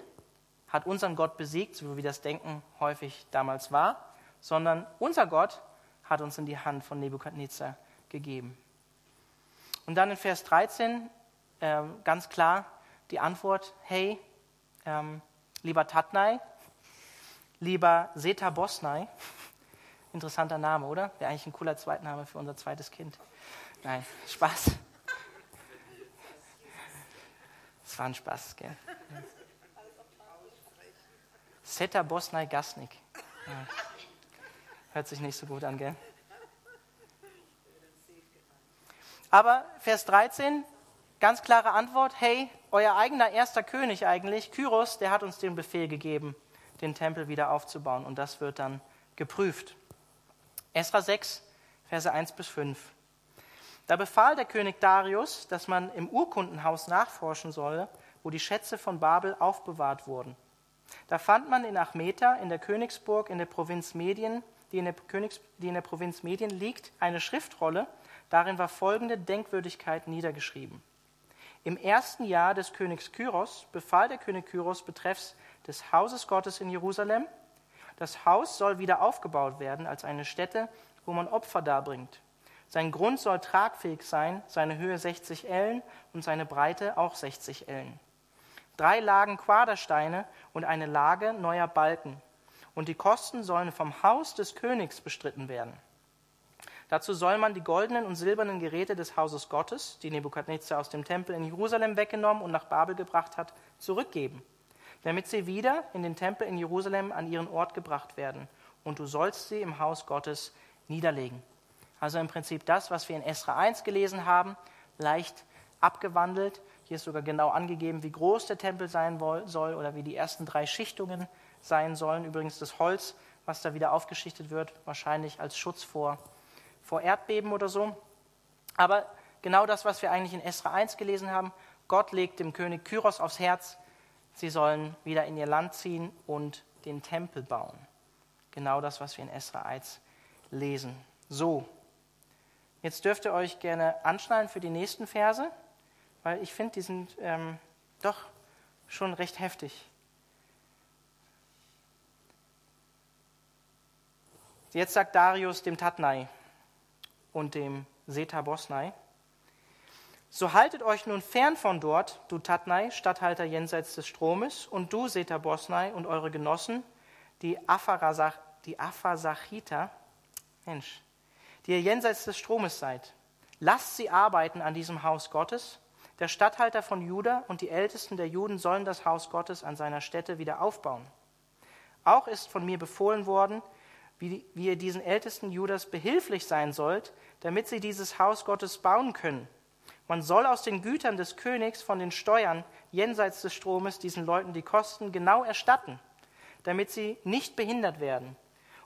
hat unseren Gott besiegt, so wie das Denken häufig damals war, sondern unser Gott hat uns in die Hand von Nebukadnezar gegeben. Und dann in Vers 13 äh, ganz klar die Antwort, hey, ähm, lieber Tatnai, lieber Seta Bosnai, interessanter Name, oder? Wäre eigentlich ein cooler Zweitname für unser zweites Kind. Nein, Spaß. Das war ein Spaß, gell? Seta Bosnai Gasnik. Ja. Hört sich nicht so gut an, gell? Aber Vers 13, ganz klare Antwort, hey, euer eigener erster König eigentlich, Kyros, der hat uns den Befehl gegeben, den Tempel wieder aufzubauen. Und das wird dann geprüft. Esra 6, Verse 1 bis 5. Da befahl der König Darius, dass man im Urkundenhaus nachforschen solle, wo die Schätze von Babel aufbewahrt wurden. Da fand man in Achmeta, in der Königsburg in der Provinz Medien, die in der, Königs, die in der Provinz Medien liegt, eine Schriftrolle, Darin war folgende Denkwürdigkeit niedergeschrieben. Im ersten Jahr des Königs Kyros befahl der König Kyros betreffs des Hauses Gottes in Jerusalem, das Haus soll wieder aufgebaut werden als eine Stätte, wo man Opfer darbringt. Sein Grund soll tragfähig sein, seine Höhe 60 Ellen und seine Breite auch 60 Ellen. Drei Lagen Quadersteine und eine Lage neuer Balken. Und die Kosten sollen vom Haus des Königs bestritten werden. Dazu soll man die goldenen und silbernen Geräte des Hauses Gottes, die Nebukadnezar aus dem Tempel in Jerusalem weggenommen und nach Babel gebracht hat, zurückgeben, damit sie wieder in den Tempel in Jerusalem an ihren Ort gebracht werden. Und du sollst sie im Haus Gottes niederlegen. Also im Prinzip das, was wir in Esra 1 gelesen haben, leicht abgewandelt. Hier ist sogar genau angegeben, wie groß der Tempel sein soll oder wie die ersten drei Schichtungen sein sollen. Übrigens das Holz, was da wieder aufgeschichtet wird, wahrscheinlich als Schutz vor vor Erdbeben oder so. Aber genau das, was wir eigentlich in Esra 1 gelesen haben, Gott legt dem König Kyros aufs Herz, sie sollen wieder in ihr Land ziehen und den Tempel bauen. Genau das, was wir in Esra 1 lesen. So, jetzt dürft ihr euch gerne anschnallen für die nächsten Verse, weil ich finde, die sind ähm, doch schon recht heftig. Jetzt sagt Darius dem Tatnai und dem Seta Bosnai, so haltet euch nun fern von dort, du Tatnai, Statthalter jenseits des Stromes, und du, Seta Bosnai, und eure Genossen, die, Apharasach, die Aphasachita, Mensch, die ihr jenseits des Stromes seid. Lasst sie arbeiten an diesem Haus Gottes. Der Statthalter von Juda und die Ältesten der Juden sollen das Haus Gottes an seiner Stätte wieder aufbauen. Auch ist von mir befohlen worden, wie, wie ihr diesen Ältesten Judas behilflich sein sollt, damit sie dieses Haus Gottes bauen können. Man soll aus den Gütern des Königs von den Steuern jenseits des Stromes diesen Leuten die Kosten genau erstatten, damit sie nicht behindert werden.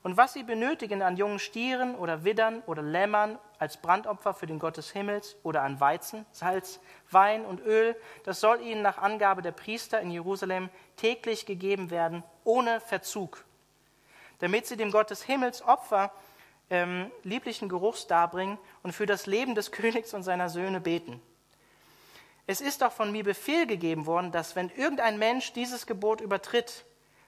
Und was sie benötigen an jungen Stieren oder Widdern oder Lämmern als Brandopfer für den Gott des Himmels oder an Weizen, Salz, Wein und Öl, das soll ihnen nach Angabe der Priester in Jerusalem täglich gegeben werden, ohne Verzug damit sie dem Gott des Himmels Opfer ähm, lieblichen Geruchs darbringen und für das Leben des Königs und seiner Söhne beten. Es ist auch von mir Befehl gegeben worden, dass wenn irgendein Mensch dieses Gebot übertritt,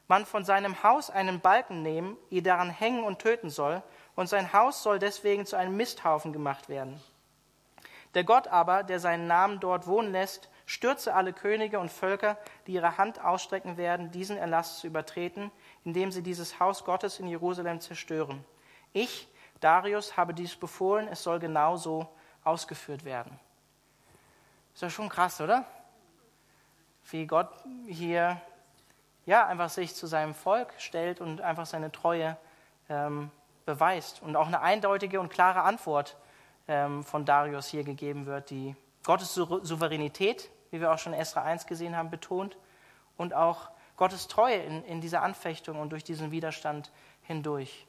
man von seinem Haus einen Balken nehmen, ihn daran hängen und töten soll, und sein Haus soll deswegen zu einem Misthaufen gemacht werden. Der Gott aber, der seinen Namen dort wohnen lässt, stürze alle Könige und Völker, die ihre Hand ausstrecken werden, diesen Erlass zu übertreten, indem sie dieses Haus Gottes in Jerusalem zerstören. Ich, Darius, habe dies befohlen, es soll genauso ausgeführt werden. Ist ja schon krass, oder? Wie Gott hier ja einfach sich zu seinem Volk stellt und einfach seine Treue ähm, beweist und auch eine eindeutige und klare Antwort ähm, von Darius hier gegeben wird, die Gottes Souveränität, wie wir auch schon in Esra 1 gesehen haben, betont und auch Gottes Treue in, in dieser Anfechtung und durch diesen Widerstand hindurch.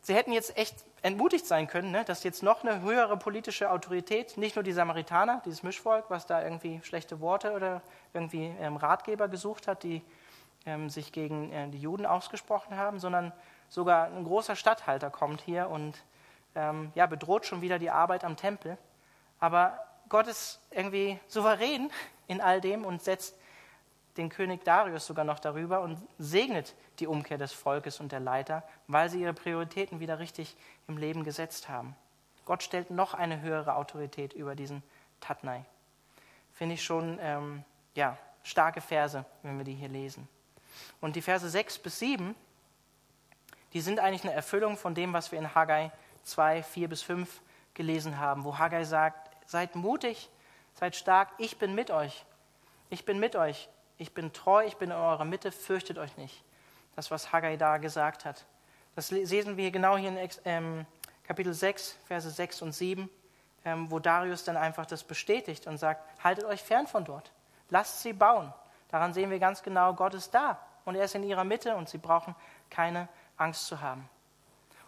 Sie hätten jetzt echt entmutigt sein können, ne, dass jetzt noch eine höhere politische Autorität, nicht nur die Samaritaner, dieses Mischvolk, was da irgendwie schlechte Worte oder irgendwie ähm, Ratgeber gesucht hat, die ähm, sich gegen äh, die Juden ausgesprochen haben, sondern sogar ein großer Statthalter kommt hier und ähm, ja, bedroht schon wieder die Arbeit am Tempel. Aber Gott ist irgendwie souverän in all dem und setzt den König Darius sogar noch darüber und segnet die Umkehr des Volkes und der Leiter, weil sie ihre Prioritäten wieder richtig im Leben gesetzt haben. Gott stellt noch eine höhere Autorität über diesen Tatnai. Finde ich schon ähm, ja, starke Verse, wenn wir die hier lesen. Und die Verse 6 bis 7, die sind eigentlich eine Erfüllung von dem, was wir in Haggai 2, 4 bis 5 gelesen haben, wo Haggai sagt, seid mutig, seid stark, ich bin mit euch. Ich bin mit euch ich bin treu, ich bin in eurer Mitte, fürchtet euch nicht. Das, was Haggai da gesagt hat. Das lesen wir genau hier in ähm, Kapitel 6, Verse 6 und 7, ähm, wo Darius dann einfach das bestätigt und sagt, haltet euch fern von dort, lasst sie bauen. Daran sehen wir ganz genau, Gott ist da und er ist in ihrer Mitte und sie brauchen keine Angst zu haben.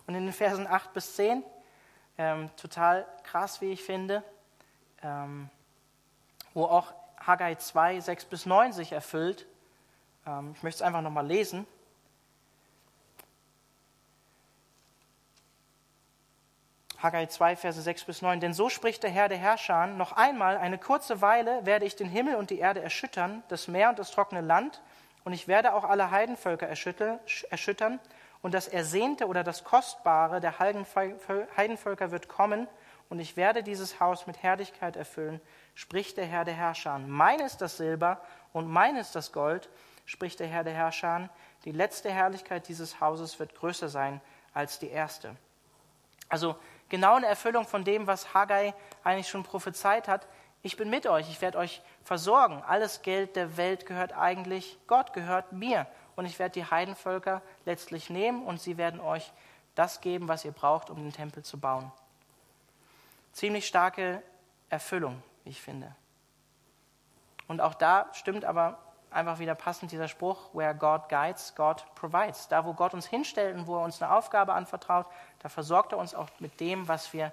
Und in den Versen 8 bis 10, ähm, total krass, wie ich finde, ähm, wo auch Haggai 2, 6 bis 9 sich erfüllt. Ähm, ich möchte es einfach nochmal lesen. Haggai 2, Verse 6 bis 9. Denn so spricht der Herr der Herrscher, noch einmal, eine kurze Weile werde ich den Himmel und die Erde erschüttern, das Meer und das trockene Land, und ich werde auch alle Heidenvölker erschüttern, und das Ersehnte oder das Kostbare der Heidenvölker wird kommen, und ich werde dieses Haus mit Herrlichkeit erfüllen, spricht der Herr der Herrscher. Mein ist das Silber und mein ist das Gold, spricht der Herr der Herrscher. Die letzte Herrlichkeit dieses Hauses wird größer sein als die erste. Also genau eine Erfüllung von dem, was Haggai eigentlich schon prophezeit hat. Ich bin mit euch, ich werde euch versorgen. Alles Geld der Welt gehört eigentlich Gott, gehört mir. Und ich werde die Heidenvölker letztlich nehmen und sie werden euch das geben, was ihr braucht, um den Tempel zu bauen. Ziemlich starke Erfüllung, wie ich finde. Und auch da stimmt aber einfach wieder passend dieser Spruch, where God guides, God provides. Da, wo Gott uns hinstellt und wo er uns eine Aufgabe anvertraut, da versorgt er uns auch mit dem, was wir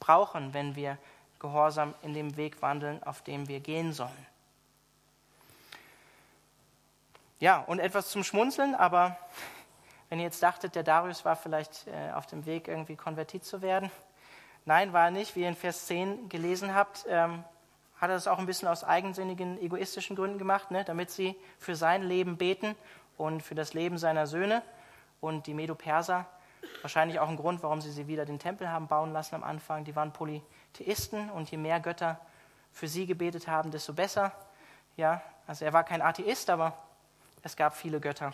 brauchen, wenn wir gehorsam in dem Weg wandeln, auf dem wir gehen sollen. Ja, und etwas zum Schmunzeln, aber wenn ihr jetzt dachtet, der Darius war vielleicht äh, auf dem Weg, irgendwie konvertiert zu werden. Nein, war er nicht. Wie ihr in Vers 10 gelesen habt, ähm, hat er das auch ein bisschen aus eigensinnigen, egoistischen Gründen gemacht, ne? damit sie für sein Leben beten und für das Leben seiner Söhne. Und die Medo-Perser, wahrscheinlich auch ein Grund, warum sie sie wieder den Tempel haben bauen lassen am Anfang, die waren Polytheisten und je mehr Götter für sie gebetet haben, desto besser. Ja, also er war kein Atheist, aber es gab viele Götter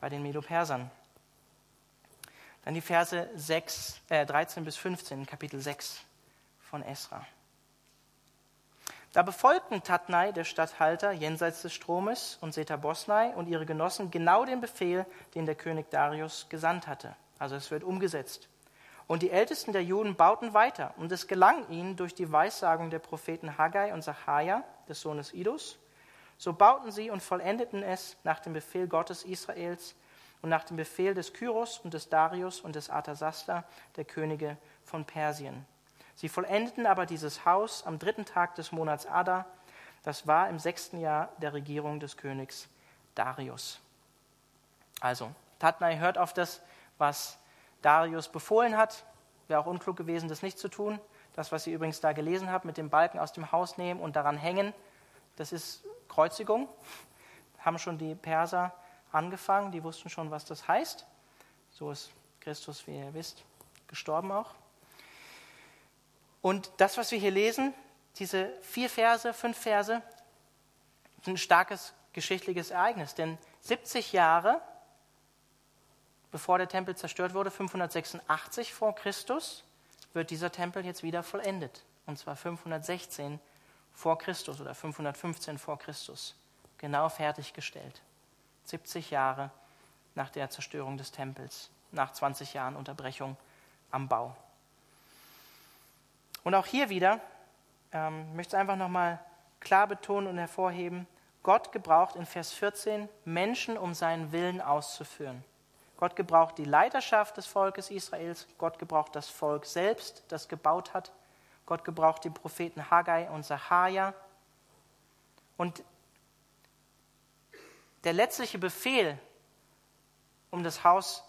bei den Medo-Persern. Dann die Verse 6, äh, 13 bis 15, Kapitel 6 von Esra. Da befolgten Tatnai, der Statthalter, jenseits des Stromes, und Setabosnai und ihre Genossen genau den Befehl, den der König Darius gesandt hatte. Also es wird umgesetzt. Und die Ältesten der Juden bauten weiter, und es gelang ihnen durch die Weissagung der Propheten Haggai und Sacharja, des Sohnes Idus, so bauten sie und vollendeten es nach dem Befehl Gottes Israels und nach dem Befehl des Kyros und des Darius und des Arthasasta, der Könige von Persien. Sie vollendeten aber dieses Haus am dritten Tag des Monats Adar. Das war im sechsten Jahr der Regierung des Königs Darius. Also, Tatnai hört auf das, was Darius befohlen hat. Wäre auch unklug gewesen, das nicht zu tun. Das, was ihr übrigens da gelesen habt, mit dem Balken aus dem Haus nehmen und daran hängen, das ist Kreuzigung. Haben schon die Perser angefangen, die wussten schon, was das heißt. So ist Christus, wie ihr wisst, gestorben auch. Und das, was wir hier lesen, diese vier Verse, fünf Verse, sind ein starkes geschichtliches Ereignis. Denn 70 Jahre bevor der Tempel zerstört wurde, 586 vor Christus, wird dieser Tempel jetzt wieder vollendet. Und zwar 516 vor Christus oder 515 vor Christus. Genau fertiggestellt. 70 Jahre nach der Zerstörung des Tempels, nach 20 Jahren Unterbrechung am Bau. Und auch hier wieder ähm, möchte ich einfach nochmal klar betonen und hervorheben, Gott gebraucht in Vers 14 Menschen, um seinen Willen auszuführen. Gott gebraucht die Leiterschaft des Volkes Israels, Gott gebraucht das Volk selbst, das gebaut hat, Gott gebraucht die Propheten Haggai und Sacharja. Und der letztliche Befehl, um das Haus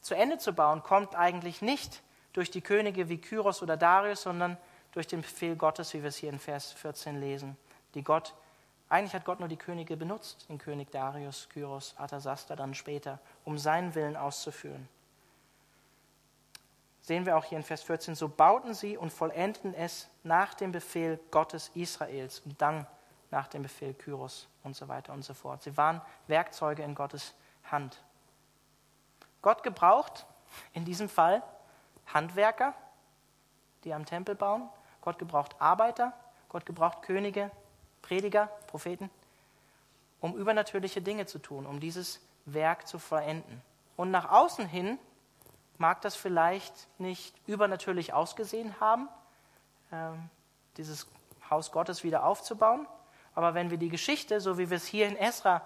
zu Ende zu bauen, kommt eigentlich nicht durch die Könige wie Kyros oder Darius, sondern durch den Befehl Gottes, wie wir es hier in Vers 14 lesen, die Gott eigentlich hat Gott nur die Könige benutzt, den König Darius, Kyros, Arthasasta dann später, um seinen Willen auszuführen. Sehen wir auch hier in Vers 14, so bauten sie und vollendeten es nach dem Befehl Gottes Israels und dann nach dem Befehl Kyros und so weiter und so fort. Sie waren Werkzeuge in Gottes Hand. Gott gebraucht in diesem Fall Handwerker, die am Tempel bauen. Gott gebraucht Arbeiter. Gott gebraucht Könige, Prediger, Propheten, um übernatürliche Dinge zu tun, um dieses Werk zu vollenden. Und nach außen hin mag das vielleicht nicht übernatürlich ausgesehen haben, ähm, dieses Haus Gottes wieder aufzubauen. Aber wenn wir die Geschichte, so wie wir es hier in Esra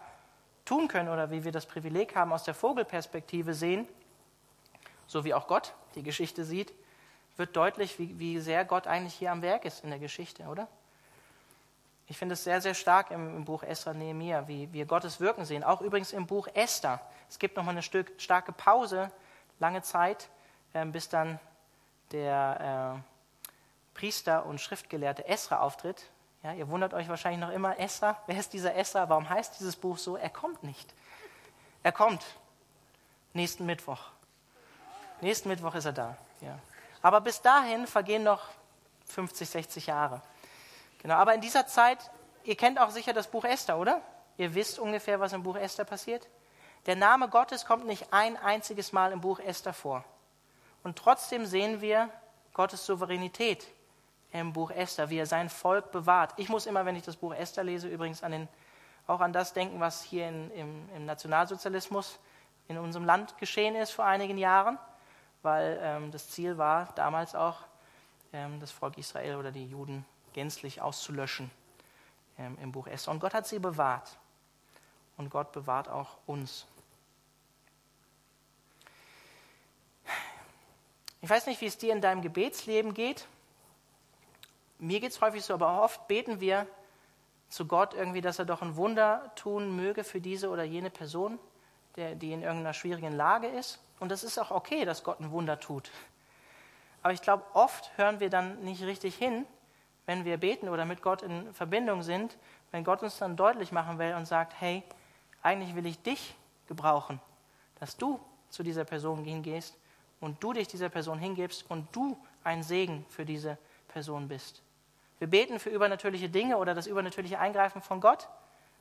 tun können oder wie wir das Privileg haben, aus der Vogelperspektive sehen, so wie auch Gott die Geschichte sieht, wird deutlich, wie, wie sehr Gott eigentlich hier am Werk ist in der Geschichte, oder? Ich finde es sehr, sehr stark im, im Buch Esther Nehemiah, wie wir Gottes Wirken sehen. Auch übrigens im Buch Esther. Es gibt nochmal eine Stück, starke Pause, lange Zeit, äh, bis dann der äh, Priester und Schriftgelehrte Esra auftritt. Ja, ihr wundert euch wahrscheinlich noch immer, Esra, wer ist dieser Esra? Warum heißt dieses Buch so? Er kommt nicht. Er kommt nächsten Mittwoch. Nächsten Mittwoch ist er da. Ja. Aber bis dahin vergehen noch 50, 60 Jahre. Genau, aber in dieser Zeit, ihr kennt auch sicher das Buch Esther, oder? Ihr wisst ungefähr, was im Buch Esther passiert. Der Name Gottes kommt nicht ein einziges Mal im Buch Esther vor. Und trotzdem sehen wir Gottes Souveränität im Buch Esther, wie er sein Volk bewahrt. Ich muss immer, wenn ich das Buch Esther lese, übrigens an den, auch an das denken, was hier in, im, im, Nationalsozialismus in unserem Land geschehen ist vor einigen Jahren, weil ähm, das Ziel war damals auch, ähm, das Volk Israel oder die Juden gänzlich auszulöschen ähm, im Buch Esther. Und Gott hat sie bewahrt. und Gott bewahrt auch uns. Ich weiß nicht, wie es dir in deinem Gebetsleben geht. Mir geht es häufig so, aber oft beten wir zu Gott irgendwie, dass er doch ein Wunder tun möge für diese oder jene Person, der, die in irgendeiner schwierigen Lage ist. Und das ist auch okay, dass Gott ein Wunder tut. Aber ich glaube, oft hören wir dann nicht richtig hin, wenn wir beten oder mit Gott in Verbindung sind, wenn Gott uns dann deutlich machen will und sagt, hey, eigentlich will ich dich gebrauchen, dass du zu dieser Person hingehst und du dich dieser Person hingibst und du ein Segen für diese Person bist. Wir beten für übernatürliche Dinge oder das übernatürliche Eingreifen von Gott,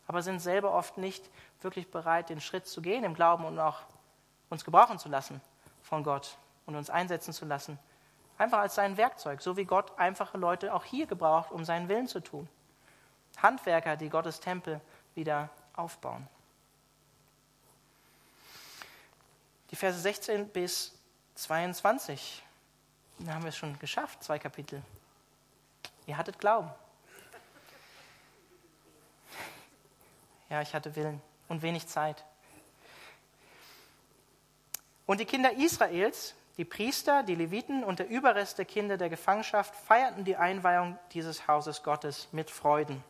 aber sind selber oft nicht wirklich bereit, den Schritt zu gehen im Glauben und auch uns gebrauchen zu lassen von Gott und uns einsetzen zu lassen. Einfach als sein Werkzeug, so wie Gott einfache Leute auch hier gebraucht, um seinen Willen zu tun. Handwerker, die Gottes Tempel wieder aufbauen. Die Verse 16 bis 22. Da haben wir es schon geschafft, zwei Kapitel. Ihr hattet Glauben. Ja, ich hatte Willen und wenig Zeit. Und die Kinder Israels, die Priester, die Leviten und der Überrest der Kinder der Gefangenschaft feierten die Einweihung dieses Hauses Gottes mit Freuden.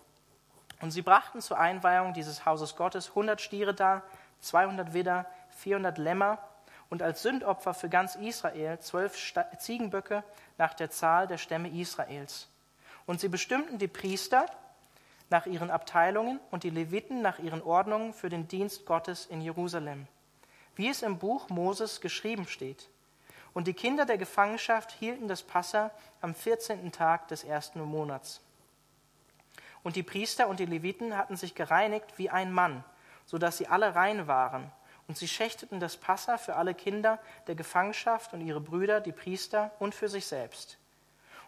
Und sie brachten zur Einweihung dieses Hauses Gottes 100 Stiere dar, 200 Widder, 400 Lämmer und als Sündopfer für ganz Israel zwölf Ziegenböcke nach der Zahl der Stämme Israels. Und sie bestimmten die Priester nach ihren Abteilungen und die Leviten nach ihren Ordnungen für den Dienst Gottes in Jerusalem, wie es im Buch Moses geschrieben steht. Und die Kinder der Gefangenschaft hielten das Passa am 14. Tag des ersten Monats. Und die Priester und die Leviten hatten sich gereinigt wie ein Mann, so dass sie alle rein waren und sie schächteten das Passa für alle Kinder der Gefangenschaft und ihre Brüder, die Priester, und für sich selbst.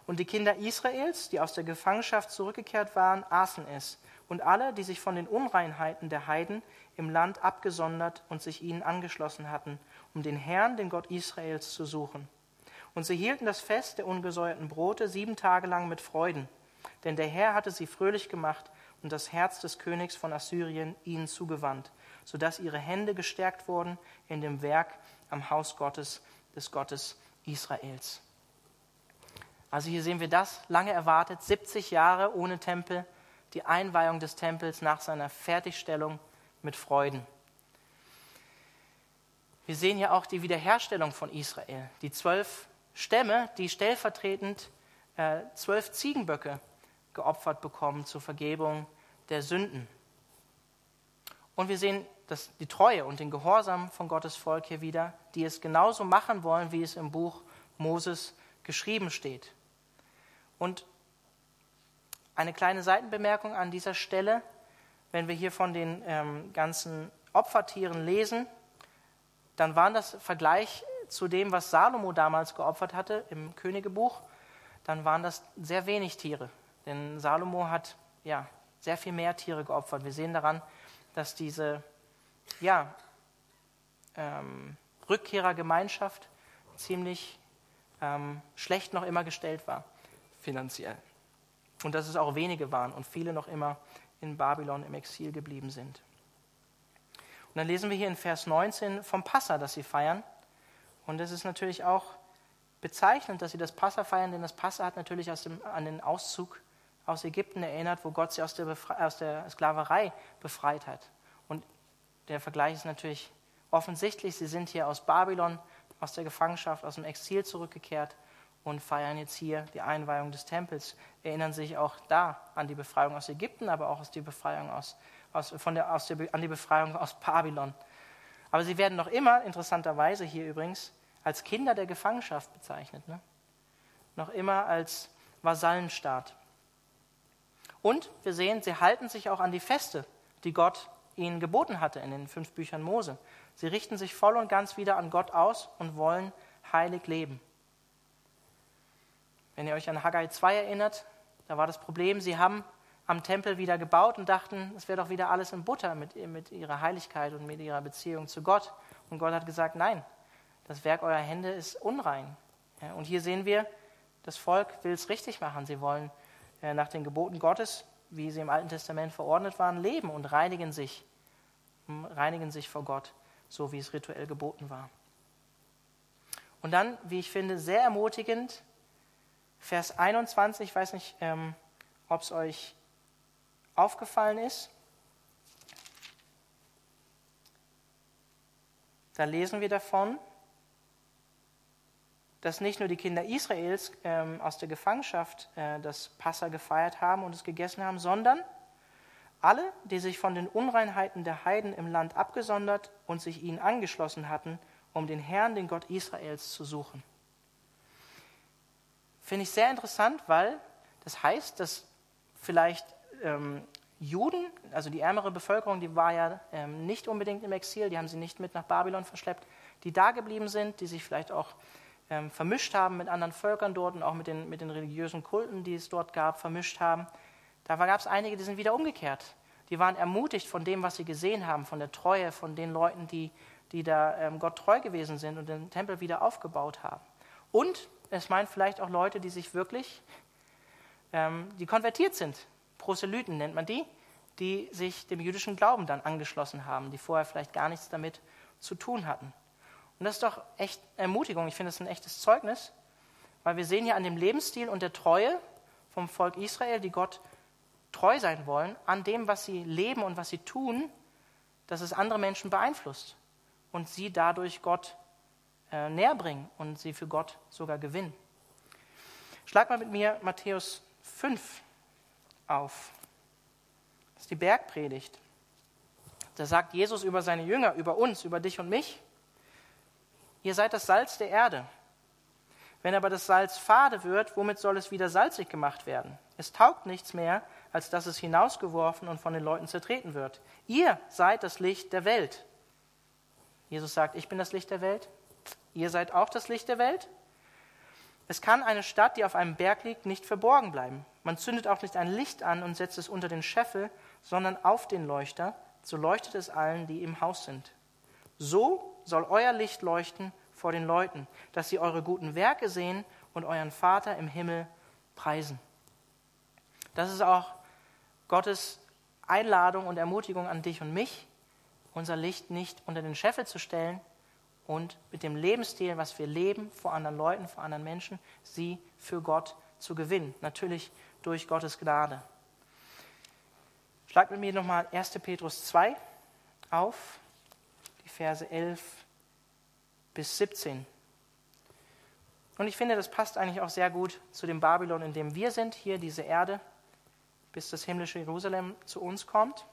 Und die Kinder Israels, die aus der Gefangenschaft zurückgekehrt waren, aßen es, und alle, die sich von den Unreinheiten der Heiden im Land abgesondert und sich ihnen angeschlossen hatten, um den Herrn, den Gott Israels, zu suchen. Und sie hielten das Fest der ungesäuerten Brote sieben Tage lang mit Freuden, denn der Herr hatte sie fröhlich gemacht und das Herz des Königs von Assyrien ihnen zugewandt, sodass ihre Hände gestärkt wurden in dem Werk am Haus Gottes, des Gottes Israels. Also hier sehen wir das, lange erwartet, 70 Jahre ohne Tempel, die Einweihung des Tempels nach seiner Fertigstellung mit Freuden. Wir sehen hier auch die Wiederherstellung von Israel, die zwölf Stämme, die stellvertretend äh, zwölf Ziegenböcke geopfert bekommen zur Vergebung der Sünden. Und wir sehen das, die Treue und den Gehorsam von Gottes Volk hier wieder, die es genauso machen wollen, wie es im Buch Moses geschrieben steht. Und eine kleine Seitenbemerkung an dieser Stelle, wenn wir hier von den ähm, ganzen Opfertieren lesen, dann waren das Vergleich zu dem, was Salomo damals geopfert hatte im Königebuch, dann waren das sehr wenig Tiere. Denn Salomo hat ja sehr viel mehr Tiere geopfert. Wir sehen daran, dass diese ja, ähm, Rückkehrergemeinschaft ziemlich ähm, schlecht noch immer gestellt war, finanziell. Und dass es auch wenige waren und viele noch immer in Babylon im Exil geblieben sind. Und dann lesen wir hier in Vers 19 vom Passa, das sie feiern. Und es ist natürlich auch bezeichnend, dass sie das Passa feiern, denn das Passa hat natürlich dem, an den Auszug aus Ägypten erinnert, wo Gott sie aus der, aus der Sklaverei befreit hat. Und der Vergleich ist natürlich offensichtlich. Sie sind hier aus Babylon, aus der Gefangenschaft, aus dem Exil zurückgekehrt und feiern jetzt hier die Einweihung des Tempels, erinnern sich auch da an die Befreiung aus Ägypten, aber auch aus die Befreiung aus, aus, von der, aus der, an die Befreiung aus Babylon. Aber sie werden noch immer, interessanterweise hier übrigens, als Kinder der Gefangenschaft bezeichnet. Ne? Noch immer als Vasallenstaat. Und wir sehen, sie halten sich auch an die Feste, die Gott ihnen geboten hatte in den fünf Büchern Mose. Sie richten sich voll und ganz wieder an Gott aus und wollen heilig leben. Wenn ihr euch an Haggai 2 erinnert, da war das Problem, sie haben am Tempel wieder gebaut und dachten, es wäre doch wieder alles in Butter mit, mit ihrer Heiligkeit und mit ihrer Beziehung zu Gott. Und Gott hat gesagt, nein, das Werk eurer Hände ist unrein. und hier sehen wir, das Volk will es richtig machen. Sie wollen äh, nach den Geboten Gottes, wie sie im Alten Testament verordnet waren, leben und reinigen sich reinigen sich vor Gott, so wie es rituell geboten war. Und dann, wie ich finde, sehr ermutigend, Vers 21, ich weiß nicht, ähm, ob es euch aufgefallen ist. Da lesen wir davon, dass nicht nur die Kinder Israels ähm, aus der Gefangenschaft äh, das Passa gefeiert haben und es gegessen haben, sondern alle, die sich von den Unreinheiten der Heiden im Land abgesondert und sich ihnen angeschlossen hatten, um den Herrn, den Gott Israels, zu suchen. Finde ich sehr interessant, weil das heißt, dass vielleicht ähm, Juden, also die ärmere Bevölkerung, die war ja ähm, nicht unbedingt im Exil, die haben sie nicht mit nach Babylon verschleppt, die da geblieben sind, die sich vielleicht auch ähm, vermischt haben mit anderen Völkern dort und auch mit den, mit den religiösen Kulten, die es dort gab, vermischt haben. Da gab es einige, die sind wieder umgekehrt. Die waren ermutigt von dem, was sie gesehen haben, von der Treue, von den Leuten, die, die da ähm, Gott treu gewesen sind und den Tempel wieder aufgebaut haben. Und es meint vielleicht auch Leute, die sich wirklich, ähm, die konvertiert sind. Proselyten nennt man die, die sich dem jüdischen Glauben dann angeschlossen haben, die vorher vielleicht gar nichts damit zu tun hatten. Und das ist doch echt Ermutigung. Ich finde es ein echtes Zeugnis, weil wir sehen hier an dem Lebensstil und der Treue vom Volk Israel, die Gott treu sein wollen, an dem, was sie leben und was sie tun, dass es andere Menschen beeinflusst und sie dadurch Gott äh, näher bringen und sie für Gott sogar gewinnen. Schlag mal mit mir Matthäus 5 auf. Das ist die Bergpredigt. Da sagt Jesus über seine Jünger, über uns, über dich und mich, Ihr seid das Salz der Erde. Wenn aber das Salz fade wird, womit soll es wieder salzig gemacht werden? Es taugt nichts mehr, als dass es hinausgeworfen und von den Leuten zertreten wird. Ihr seid das Licht der Welt. Jesus sagt, ich bin das Licht der Welt. Ihr seid auch das Licht der Welt. Es kann eine Stadt, die auf einem Berg liegt, nicht verborgen bleiben. Man zündet auch nicht ein Licht an und setzt es unter den Scheffel, sondern auf den Leuchter, so leuchtet es allen, die im Haus sind. So soll euer Licht leuchten vor den Leuten, dass sie eure guten Werke sehen und euren Vater im Himmel preisen. Das ist auch Gottes Einladung und Ermutigung an dich und mich, unser Licht nicht unter den Scheffel zu stellen und mit dem Lebensstil, was wir leben, vor anderen Leuten, vor anderen Menschen, sie für Gott zu gewinnen. Natürlich durch Gottes Gnade. Schlag mit mir nochmal 1. Petrus 2 auf. Verse 11 bis 17. Und ich finde, das passt eigentlich auch sehr gut zu dem Babylon, in dem wir sind, hier diese Erde, bis das himmlische Jerusalem zu uns kommt.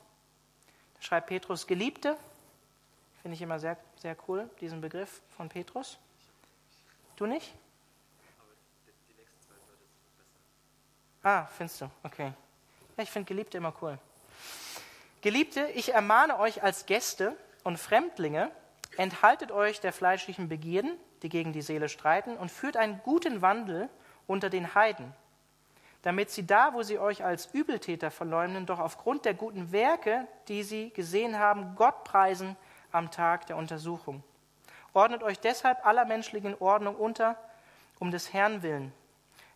Da schreibt Petrus, Geliebte, finde ich immer sehr, sehr cool, diesen Begriff von Petrus. Du nicht? Ah, findest du, okay. Ja, ich finde Geliebte immer cool. Geliebte, ich ermahne euch als Gäste, und Fremdlinge, enthaltet euch der fleischlichen Begierden, die gegen die Seele streiten, und führt einen guten Wandel unter den Heiden, damit sie da, wo sie euch als Übeltäter verleumden, doch aufgrund der guten Werke, die sie gesehen haben, Gott preisen am Tag der Untersuchung. Ordnet euch deshalb aller menschlichen Ordnung unter, um des Herrn willen.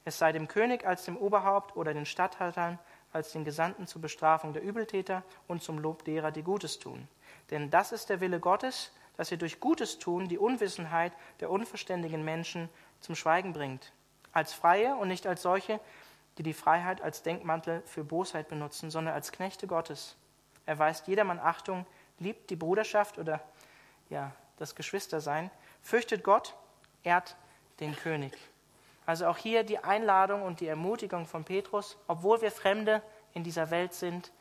Es sei dem König als dem Oberhaupt oder den Statthaltern als den Gesandten zur Bestrafung der Übeltäter und zum Lob derer, die Gutes tun. Denn das ist der Wille Gottes, dass ihr durch Gutes tun die Unwissenheit der unverständigen Menschen zum Schweigen bringt. Als Freie und nicht als solche, die die Freiheit als Denkmantel für Bosheit benutzen, sondern als Knechte Gottes. Er weist jedermann Achtung, liebt die Bruderschaft oder ja, das Geschwistersein, fürchtet Gott, ehrt den König. Also auch hier die Einladung und die Ermutigung von Petrus, obwohl wir Fremde in dieser Welt sind,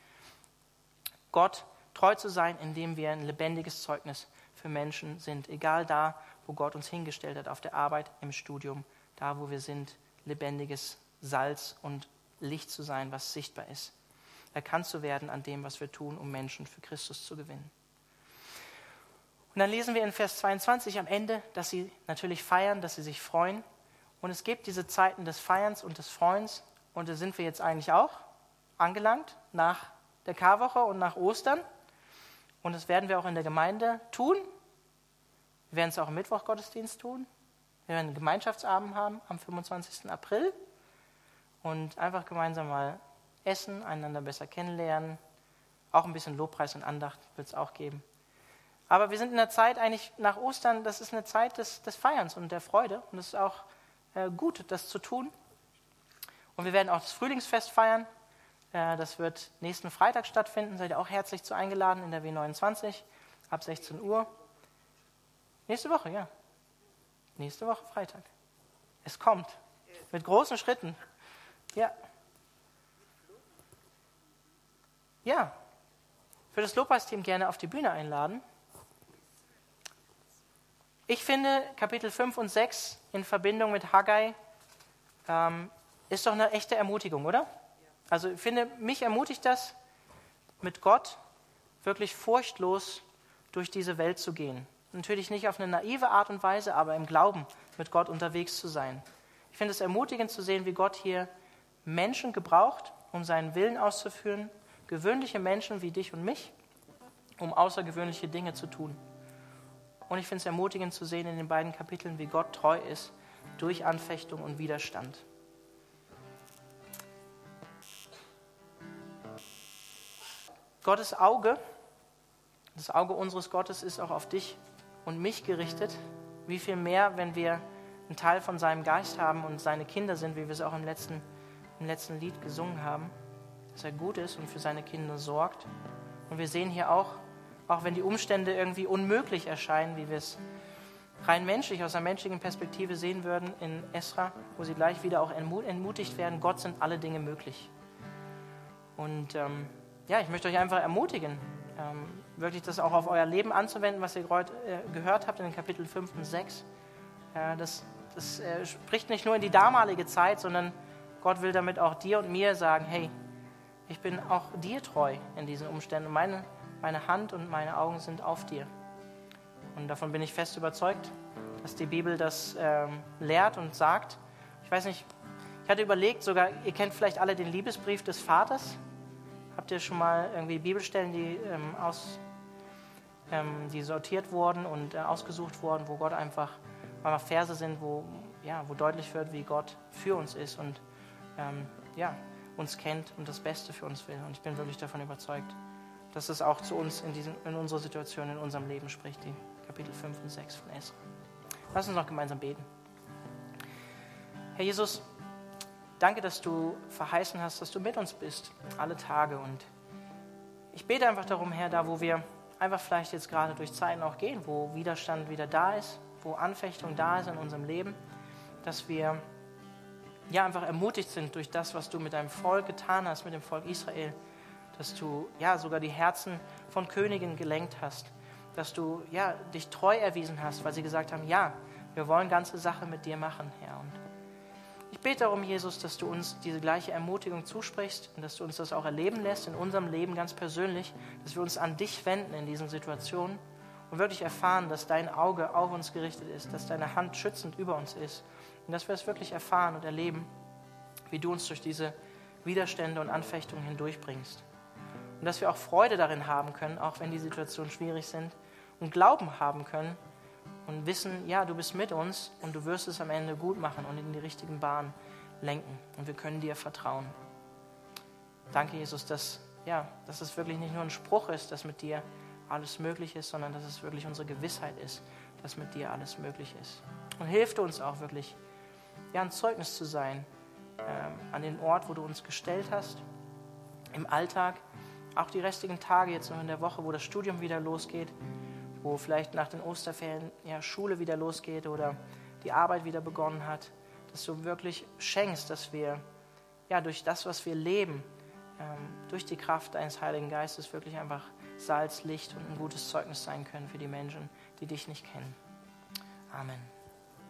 Gott treu zu sein, indem wir ein lebendiges Zeugnis für Menschen sind, egal da, wo Gott uns hingestellt hat, auf der Arbeit, im Studium, da, wo wir sind, lebendiges Salz und Licht zu sein, was sichtbar ist. Erkannt zu werden an dem, was wir tun, um Menschen für Christus zu gewinnen. Und dann lesen wir in Vers 22 am Ende, dass sie natürlich feiern, dass sie sich freuen. Und es gibt diese Zeiten des Feierns und des Freuens. Und da sind wir jetzt eigentlich auch angelangt nach der Karwoche und nach Ostern. Und das werden wir auch in der Gemeinde tun. Wir werden es auch im Mittwochgottesdienst tun. Wir werden einen Gemeinschaftsabend haben am 25. April und einfach gemeinsam mal essen, einander besser kennenlernen, Auch ein bisschen Lobpreis und Andacht wird es auch geben. Aber wir sind in der Zeit eigentlich nach Ostern, das ist eine Zeit des, des Feierns und der Freude. Und es ist auch äh, gut, das zu tun. Und wir werden auch das Frühlingsfest feiern. Äh, das wird nächsten Freitag stattfinden. Seid ihr auch herzlich zu eingeladen in der W29 ab 16 Uhr. Nächste Woche, ja. Nächste Woche Freitag. Es kommt. Mit großen Schritten. Ja. Ja. Für das Lobpreisteam gerne auf die Bühne einladen. Ich finde, Kapitel 5 und 6 in Verbindung mit Haggai ähm, ist doch eine echte Ermutigung, oder? Also ich finde, mich ermutigt das, mit Gott wirklich furchtlos durch diese Welt zu gehen. Natürlich nicht auf eine naive Art und Weise, aber im Glauben mit Gott unterwegs zu sein. Ich finde es ermutigend zu sehen, wie Gott hier Menschen gebraucht, um seinen Willen auszuführen, gewöhnliche Menschen wie dich und mich, um außergewöhnliche Dinge zu tun. Und ich finde es ermutigend zu sehen in den beiden Kapiteln, wie Gott treu ist durch Anfechtung und Widerstand. Gottes Auge, das Auge unseres Gottes ist auch auf dich und mich gerichtet. Wie viel mehr, wenn wir einen Teil von seinem Geist haben und seine Kinder sind, wie wir es auch im letzten, im letzten Lied gesungen haben, dass er gut ist und für seine Kinder sorgt. Und wir sehen hier auch, auch wenn die Umstände irgendwie unmöglich erscheinen, wie wir es rein menschlich, aus einer menschlichen Perspektive sehen würden in Esra, wo sie gleich wieder auch entmutigt werden, Gott sind alle Dinge möglich. Und ähm, ja, ich möchte euch einfach ermutigen, ähm, wirklich das auch auf euer Leben anzuwenden, was ihr heute äh, gehört habt in den Kapitel 5 und 6. Äh, das das äh, spricht nicht nur in die damalige Zeit, sondern Gott will damit auch dir und mir sagen, hey, ich bin auch dir treu in diesen Umständen. Meine, meine Hand und meine Augen sind auf dir. Und davon bin ich fest überzeugt, dass die Bibel das ähm, lehrt und sagt. Ich weiß nicht, ich hatte überlegt, sogar, ihr kennt vielleicht alle den Liebesbrief des Vaters. Habt ihr schon mal irgendwie Bibelstellen, die, ähm, aus, ähm, die sortiert wurden und äh, ausgesucht wurden, wo Gott einfach, weil Verse sind, wo, ja, wo deutlich wird, wie Gott für uns ist und ähm, ja, uns kennt und das Beste für uns will. Und ich bin wirklich davon überzeugt, dass es auch zu uns in, diesem, in unserer Situation, in unserem Leben spricht, die Kapitel 5 und 6 von Esra. Lass uns noch gemeinsam beten. Herr Jesus, Danke, dass du verheißen hast, dass du mit uns bist, alle Tage. Und ich bete einfach darum, Herr, da wo wir einfach vielleicht jetzt gerade durch Zeiten auch gehen, wo Widerstand wieder da ist, wo Anfechtung da ist in unserem Leben, dass wir ja einfach ermutigt sind durch das, was du mit deinem Volk getan hast, mit dem Volk Israel, dass du ja sogar die Herzen von Königen gelenkt hast, dass du ja dich treu erwiesen hast, weil sie gesagt haben, ja, wir wollen ganze Sache mit dir machen, Herr. Und ich bete darum, Jesus, dass du uns diese gleiche Ermutigung zusprichst und dass du uns das auch erleben lässt in unserem Leben ganz persönlich, dass wir uns an dich wenden in diesen Situationen und wirklich erfahren, dass dein Auge auf uns gerichtet ist, dass deine Hand schützend über uns ist und dass wir es wirklich erfahren und erleben, wie du uns durch diese Widerstände und Anfechtungen hindurchbringst. Und dass wir auch Freude darin haben können, auch wenn die Situationen schwierig sind und Glauben haben können, und wissen, ja, du bist mit uns und du wirst es am Ende gut machen und in die richtigen Bahnen lenken. Und wir können dir vertrauen. Danke, Jesus, dass, ja, dass es wirklich nicht nur ein Spruch ist, dass mit dir alles möglich ist, sondern dass es wirklich unsere Gewissheit ist, dass mit dir alles möglich ist. Und hilf uns auch wirklich, ja, ein Zeugnis zu sein ähm, an den Ort, wo du uns gestellt hast, im Alltag, auch die restlichen Tage jetzt noch in der Woche, wo das Studium wieder losgeht wo vielleicht nach den Osterferien ja, Schule wieder losgeht oder die Arbeit wieder begonnen hat, dass du wirklich schenkst, dass wir ja, durch das, was wir leben, ähm, durch die Kraft deines Heiligen Geistes wirklich einfach Salz, Licht und ein gutes Zeugnis sein können für die Menschen, die dich nicht kennen. Amen.